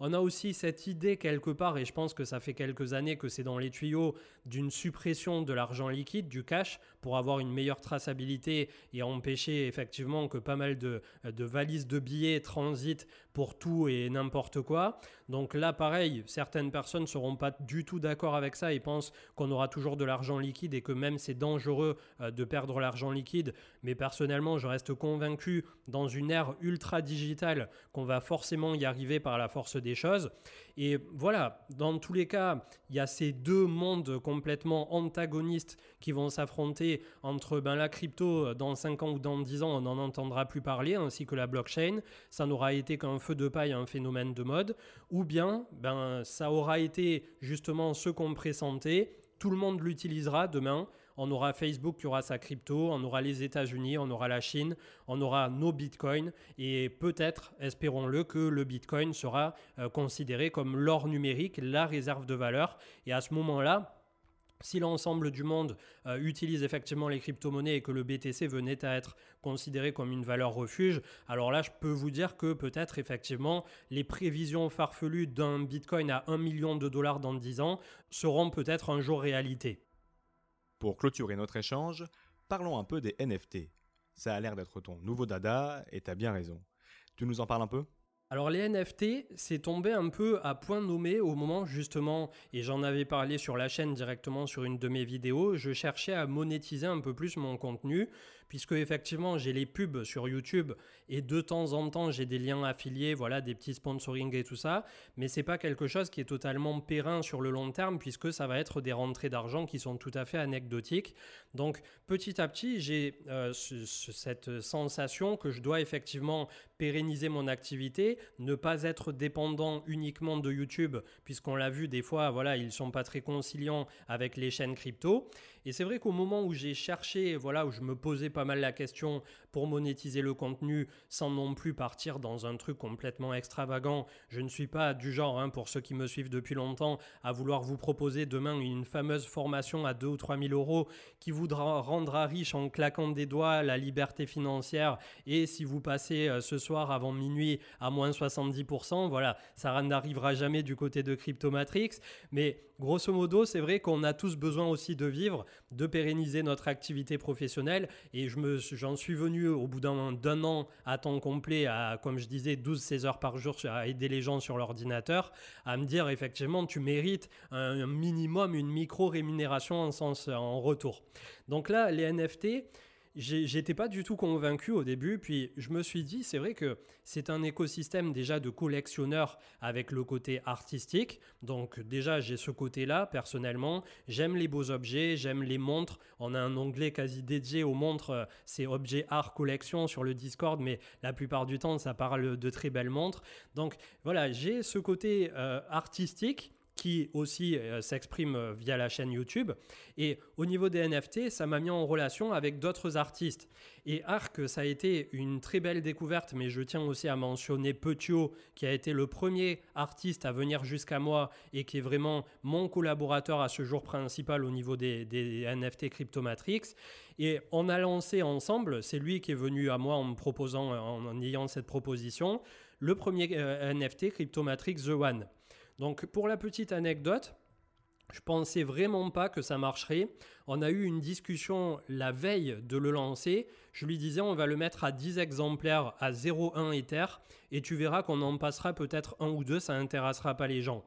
On a aussi cette idée quelque part, et je pense que ça fait quelques années que c'est dans les tuyaux, d'une suppression de l'argent liquide, du cash, pour avoir une meilleure traçabilité et empêcher effectivement que pas mal de, valises de billets transitent pour tout et n'importe quoi. Donc là, pareil, certaines personnes ne seront pas du tout d'accord avec ça et pensent qu'on aura toujours de l'argent liquide et que même c'est dangereux euh, de perdre l'argent liquide. Mais personnellement, je reste convaincu dans une ère ultra digitale qu'on va forcément y arriver par la force des choses. Et voilà, dans tous les cas, il y a ces deux mondes complètement antagonistes qui vont s'affronter entre ben, la crypto euh, dans 5 ans ou dans 10 ans, on n'en entendra plus parler, ainsi que la blockchain. Ça n'aura été qu'un feu de paille, un phénomène de mode. Ou bien, ben, ça aura été justement ce qu'on pressentait. Tout le monde l'utilisera demain on aura Facebook qui aura sa crypto, on aura les États-Unis, on aura la Chine, on aura nos bitcoins et peut-être, espérons-le, que le bitcoin sera euh, considéré comme l'or numérique, la réserve de valeur. Et à ce moment-là, si l'ensemble du monde euh, utilise effectivement les crypto-monnaies et que le BTC venait à être considéré comme une valeur refuge, alors là, je peux vous dire que peut-être effectivement les prévisions farfelues d'un Bitcoin à 1 million de dollars dans 10 ans seront peut-être un jour réalité. Pour clôturer notre échange, parlons un peu des NFT. Ça a l'air d'être ton nouveau dada et t'as bien raison. Tu nous en parles un peu? Alors les NFT, c'est tombé un peu à point nommé au moment justement, et j'en avais parlé sur la chaîne directement sur une de mes vidéos, je cherchais à monétiser un peu plus mon contenu, puisque effectivement j'ai les pubs sur YouTube et de temps en temps j'ai des liens affiliés, voilà, des petits sponsoring et tout ça, mais c'est pas quelque chose qui est totalement périn sur le long terme puisque ça va être des rentrées d'argent qui sont tout à fait anecdotiques. Donc petit à petit j'ai euh, cette sensation que je dois effectivement pérenniser mon activité, ne pas être dépendant uniquement de YouTube, puisqu'on l'a vu des fois, voilà, ils sont pas très conciliants avec les chaînes crypto. Et c'est vrai qu'au moment où j'ai cherché, voilà, où je me posais pas mal la question pour monétiser le contenu sans non plus partir dans un truc complètement extravagant, je ne suis pas du genre, hein, pour ceux qui me suivent depuis longtemps, à vouloir vous proposer demain une fameuse formation à 2 ou 3 000 euros qui vous rendra riche en claquant des doigts la liberté financière. Et si vous passez euh, ce soir avant minuit à moins 70%, voilà, ça n'arrivera jamais du côté de Cryptomatrix, mais grosso modo, c'est vrai qu'on a tous besoin aussi de vivre, de pérenniser notre activité professionnelle. Et j'en suis venu au bout d'un, an à temps complet, à, comme je disais, 12-16 heures par jour à aider les gens sur l'ordinateur, à me dire effectivement, tu mérites un, minimum, une micro-rémunération en, sens, en retour. Donc là, les NFT, j'étais pas du tout convaincu au début, puis je me suis dit, c'est vrai que c'est un écosystème déjà de collectionneurs avec le côté artistique. Donc déjà, j'ai ce côté-là personnellement. J'aime les beaux objets, j'aime les montres. On a un onglet quasi dédié aux montres, euh, c'est objets art collection sur le Discord, mais la plupart du temps, ça parle de très belles montres. Donc voilà, j'ai ce côté euh, artistique qui aussi euh, s'exprime euh, via la chaîne YouTube. Et au niveau des NFT, ça m'a mis en relation avec d'autres artistes. Et Arc, ça a été une très belle découverte, mais je tiens aussi à mentionner Petio, qui a été le premier artiste à venir jusqu'à moi et qui est vraiment mon collaborateur à ce jour principal au niveau des, NFT Cryptomatrix. Et on a lancé ensemble, c'est lui qui est venu à moi en me proposant, en, ayant cette proposition, le premier euh, NFT Cryptomatrix The One. Donc pour la petite anecdote, je pensais vraiment pas que ça marcherait. On a eu une discussion la veille de le lancer. Je lui disais on va le mettre à 10 exemplaires à 0,1 Ether et tu verras qu'on en passera peut-être un ou deux, ça n'intéressera pas les gens.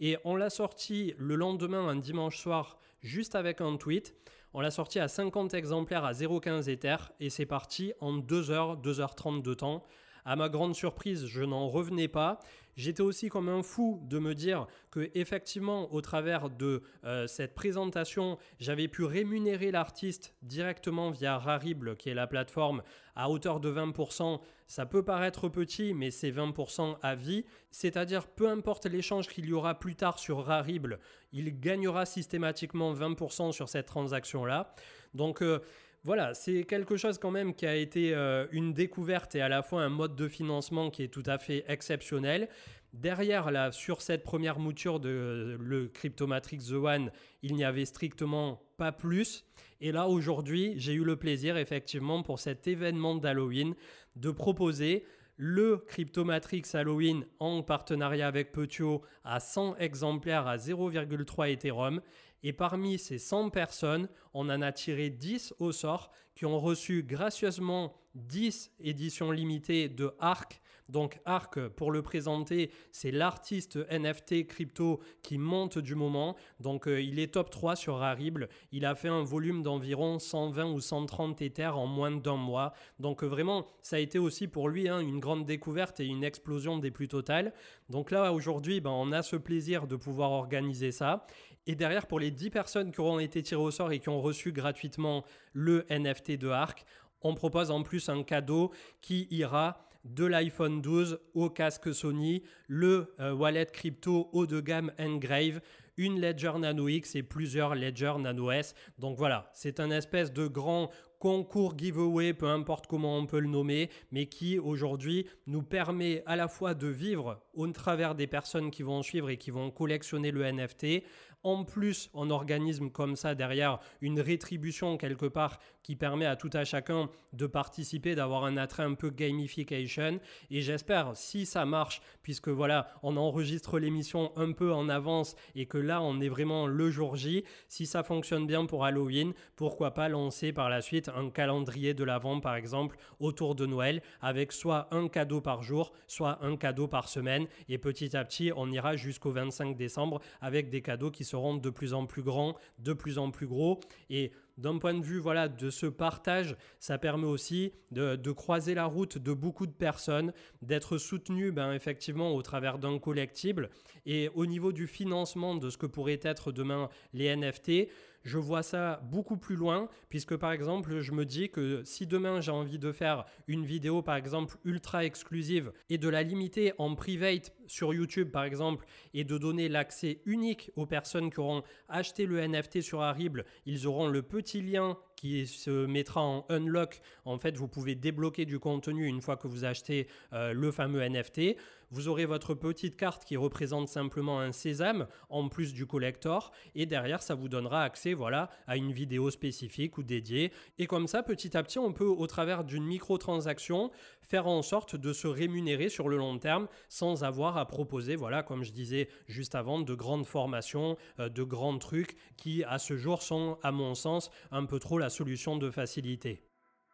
Et on l'a sorti le lendemain, un dimanche soir, juste avec un tweet. On l'a sorti à 50 exemplaires à 0,15 Ether et c'est parti en 2 heures, 2h30 de temps. À ma grande surprise, je n'en revenais pas. J'étais aussi comme un fou de me dire que effectivement, au travers de euh, cette présentation, j'avais pu rémunérer l'artiste directement via Rarible, qui est la plateforme, à hauteur de 20%. Ça peut paraître petit, mais c'est 20% à vie. C'est-à-dire, peu importe l'échange qu'il y aura plus tard sur Rarible, il gagnera systématiquement 20% sur cette transaction-là. Donc, euh, voilà, c'est quelque chose quand même qui a été euh, une découverte et à la fois un mode de financement qui est tout à fait exceptionnel. Derrière, là, sur cette première mouture de euh, le Cryptomatrix The One, il n'y avait strictement pas plus. Et là, aujourd'hui, j'ai eu le plaisir, effectivement, pour cet événement d'Halloween, de proposer le Cryptomatrix Halloween en partenariat avec Petio à 100 exemplaires à 0,3 Ethereum. Et parmi ces 100 personnes, on en a tiré 10 au sort qui ont reçu gracieusement 10 éditions limitées de Arc. Donc Arc, pour le présenter, c'est l'artiste NFT crypto qui monte du moment. Donc euh, il est top 3 sur Rarible. Il a fait un volume d'environ 120 ou 130 Ethers en moins d'un mois. Donc euh, vraiment, ça a été aussi pour lui hein, une grande découverte et une explosion des plus totales. Donc là, aujourd'hui, ben, on a ce plaisir de pouvoir organiser ça. Et derrière, pour les 10 personnes qui auront été tirées au sort et qui ont reçu gratuitement le NFT de Arc, on propose en plus un cadeau qui ira de l'iPhone 12 au casque Sony, le euh, wallet crypto haut de gamme Engrave, une Ledger Nano X et plusieurs Ledger Nano S. Donc voilà, c'est un espèce de grand concours giveaway, peu importe comment on peut le nommer, mais qui aujourd'hui nous permet à la fois de vivre au travers des personnes qui vont suivre et qui vont collectionner le NFT, en plus, en organisme comme ça, derrière, une rétribution quelque part qui permet à tout à chacun de participer, d'avoir un attrait un peu gamification. Et j'espère, si ça marche, puisque voilà, on enregistre l'émission un peu en avance et que là, on est vraiment le jour J, si ça fonctionne bien pour Halloween, pourquoi pas lancer par la suite un calendrier de l'avant, par exemple, autour de Noël, avec soit un cadeau par jour, soit un cadeau par semaine. Et petit à petit, on ira jusqu'au 25 décembre avec des cadeaux qui seront de plus en plus grands, de plus en plus gros. Et d'un point de vue voilà, de ce partage, ça permet aussi de, croiser la route de beaucoup de personnes, d'être soutenu ben, effectivement au travers d'un collectible. Et au niveau du financement de ce que pourraient être demain les NFT, je vois ça beaucoup plus loin, puisque par exemple, je me dis que si demain j'ai envie de faire une vidéo, par exemple, ultra exclusive, et de la limiter en private sur YouTube, par exemple, et de donner l'accès unique aux personnes qui auront acheté le NFT sur Arible, ils auront le petit lien qui se mettra en unlock. En fait, vous pouvez débloquer du contenu une fois que vous achetez euh, le fameux NFT. Vous aurez votre petite carte qui représente simplement un sésame en plus du collector et derrière ça vous donnera accès voilà à une vidéo spécifique ou dédiée et comme ça petit à petit on peut au travers d'une microtransaction faire en sorte de se rémunérer sur le long terme sans avoir à proposer voilà comme je disais juste avant de grandes formations, euh, de grands trucs qui à ce jour sont à mon sens un peu trop la solution de facilité.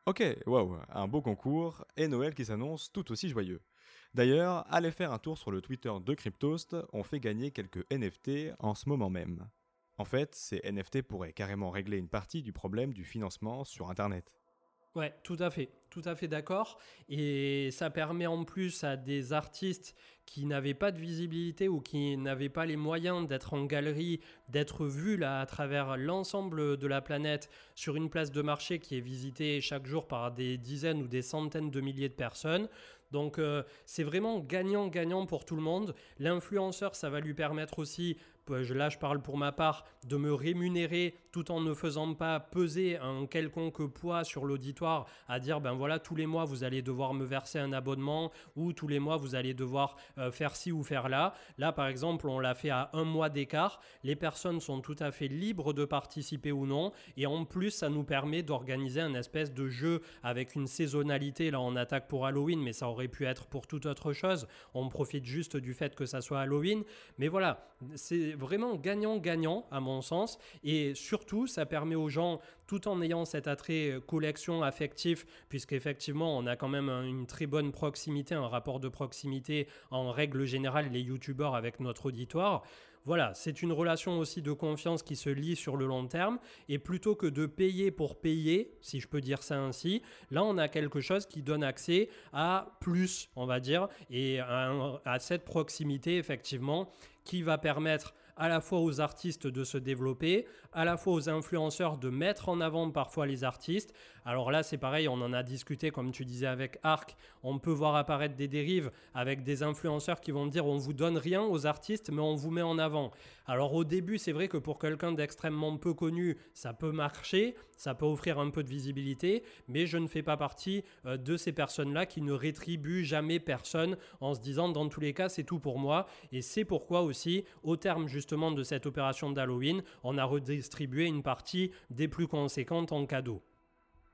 Ok, waouh, un beau concours et Noël qui s'annonce tout aussi joyeux. D'ailleurs, allez faire un tour sur le Twitter de Cryptost, on fait gagner quelques NFT en ce moment même. En fait, ces NFT pourraient carrément régler une partie du problème du financement sur Internet. Ouais, tout à fait, tout à fait d'accord. Et ça permet en plus à des artistes qui n'avaient pas de visibilité ou qui n'avaient pas les moyens d'être en galerie, d'être vus là à travers l'ensemble de la planète sur une place de marché qui est visitée chaque jour par des dizaines ou des centaines de milliers de personnes, donc euh, c'est vraiment gagnant-gagnant pour tout le monde. L'influenceur, ça va lui permettre aussi là je parle pour ma part, de me rémunérer tout en ne faisant pas peser un quelconque poids sur l'auditoire à dire ben voilà tous les mois vous allez devoir me verser un abonnement ou tous les mois vous allez devoir euh, faire ci ou faire là. Là par exemple on l'a fait à un mois d'écart. Les personnes sont tout à fait libres de participer ou non et en plus ça nous permet d'organiser un espèce de jeu avec une saisonnalité. Là on attaque pour Halloween mais ça aurait pu être pour toute autre chose. On profite juste du fait que ça soit Halloween. Mais voilà, c'est vraiment gagnant-gagnant à mon sens. Et surtout, ça permet aux gens, tout en ayant cet attrait euh, collection affectif, puisqu'effectivement, on a quand même une très bonne proximité, un rapport de proximité en règle générale, les youtubeurs avec notre auditoire. Voilà, c'est une relation aussi de confiance qui se lie sur le long terme. Et plutôt que de payer pour payer, si je peux dire ça ainsi, là on a quelque chose qui donne accès à plus, on va dire, et à cette proximité effectivement qui va permettre à la fois aux artistes de se développer, à la fois aux influenceurs de mettre en avant parfois les artistes. Alors là, c'est pareil, on en a discuté, comme tu disais avec Arc, on peut voir apparaître des dérives avec des influenceurs qui vont dire on vous donne rien aux artistes, mais on vous met en avant. Alors au début, c'est vrai que pour quelqu'un d'extrêmement peu connu, ça peut marcher, ça peut offrir un peu de visibilité, mais je ne fais pas partie euh, de ces personnes-là qui ne rétribuent jamais personne en se disant dans tous les cas, c'est tout pour moi. Et c'est pourquoi aussi, au terme justement de cette opération d'Halloween, on a redistribué une partie des plus conséquentes en cadeau.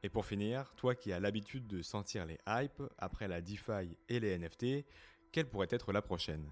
Et pour finir, toi qui as l'habitude de sentir les hypes après la DeFi et les NFT, quelle pourrait être la prochaine?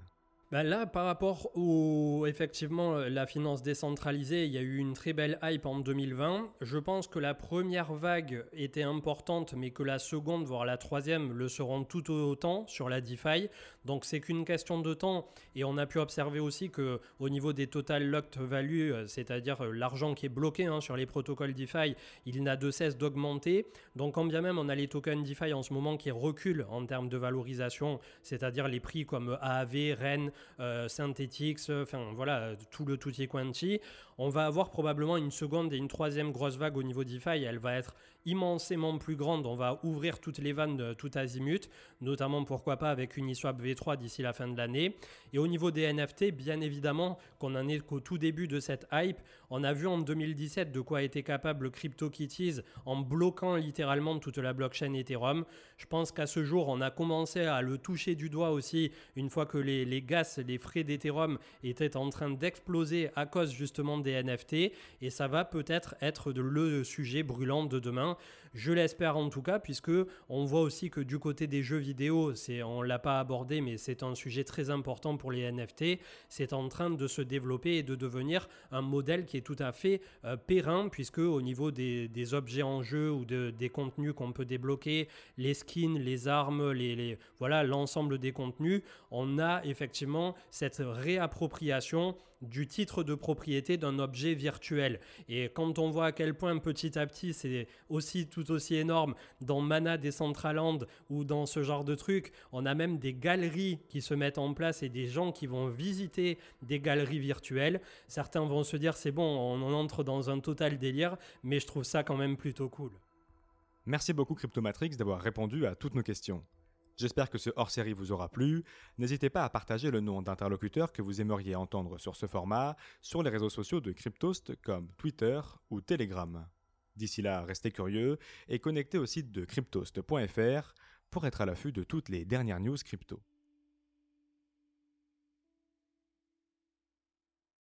Bah là, par rapport au effectivement euh, la finance décentralisée, il y a eu une très belle hype en 2020. Je pense que la première vague était importante, mais que la seconde, voire la troisième, le seront tout autant sur la DeFi. Donc c'est qu'une question de temps. Et on a pu observer aussi que au niveau des total locked value, euh, c'est-à-dire euh, l'argent qui est bloqué hein, sur les protocoles DeFi, il n'a de cesse d'augmenter. Donc quand bien même on a les tokens DeFi en ce moment qui reculent en termes de valorisation, c'est-à-dire les prix comme AAV, REN, euh, Synthetix, enfin voilà, tout le tutti quanti, on va avoir probablement une seconde et une troisième grosse vague au niveau DeFi. Elle va être immensément plus grande. On va ouvrir toutes les vannes de tout azimut, notamment pourquoi pas avec Uniswap V3 d'ici la fin de l'année. Et au niveau des NFT, bien évidemment qu'on en est qu'au tout début de cette hype. On a vu en 2017 de quoi était capable CryptoKitties en bloquant littéralement toute la blockchain Ethereum. Je pense qu'à ce jour, on a commencé à le toucher du doigt aussi une fois que les, les gas, les frais d'Ethereum étaient en train d'exploser à cause justement des NFT et ça va peut-être être le sujet brûlant de demain. Je l'espère en tout cas, puisque on voit aussi que du côté des jeux vidéo, c'est, on l'a pas abordé, mais c'est un sujet très important pour les NFT. C'est en train de se développer et de devenir un modèle qui est tout à fait euh, périn, puisque au niveau des, objets en jeu ou des contenus qu'on peut débloquer, les skins, les armes, les, voilà l'ensemble des contenus, on a effectivement cette réappropriation du titre de propriété d'un objet virtuel. Et quand on voit à quel point petit à petit c'est aussi tout aussi énorme dans Mana Decentraland ou dans ce genre de trucs, on a même des galeries qui se mettent en place et des gens qui vont visiter des galeries virtuelles. Certains vont se dire c'est bon, on entre dans un total délire, mais je trouve ça quand même plutôt cool. Merci beaucoup Cryptomatrix d'avoir répondu à toutes nos questions. J'espère que ce hors-série vous aura plu. N'hésitez pas à partager le nom d'interlocuteur que vous aimeriez entendre sur ce format sur les réseaux sociaux de Cryptost comme Twitter ou Telegram. D'ici là, restez curieux et connectez au site de cryptost.fr pour être à l'affût de toutes les dernières news crypto.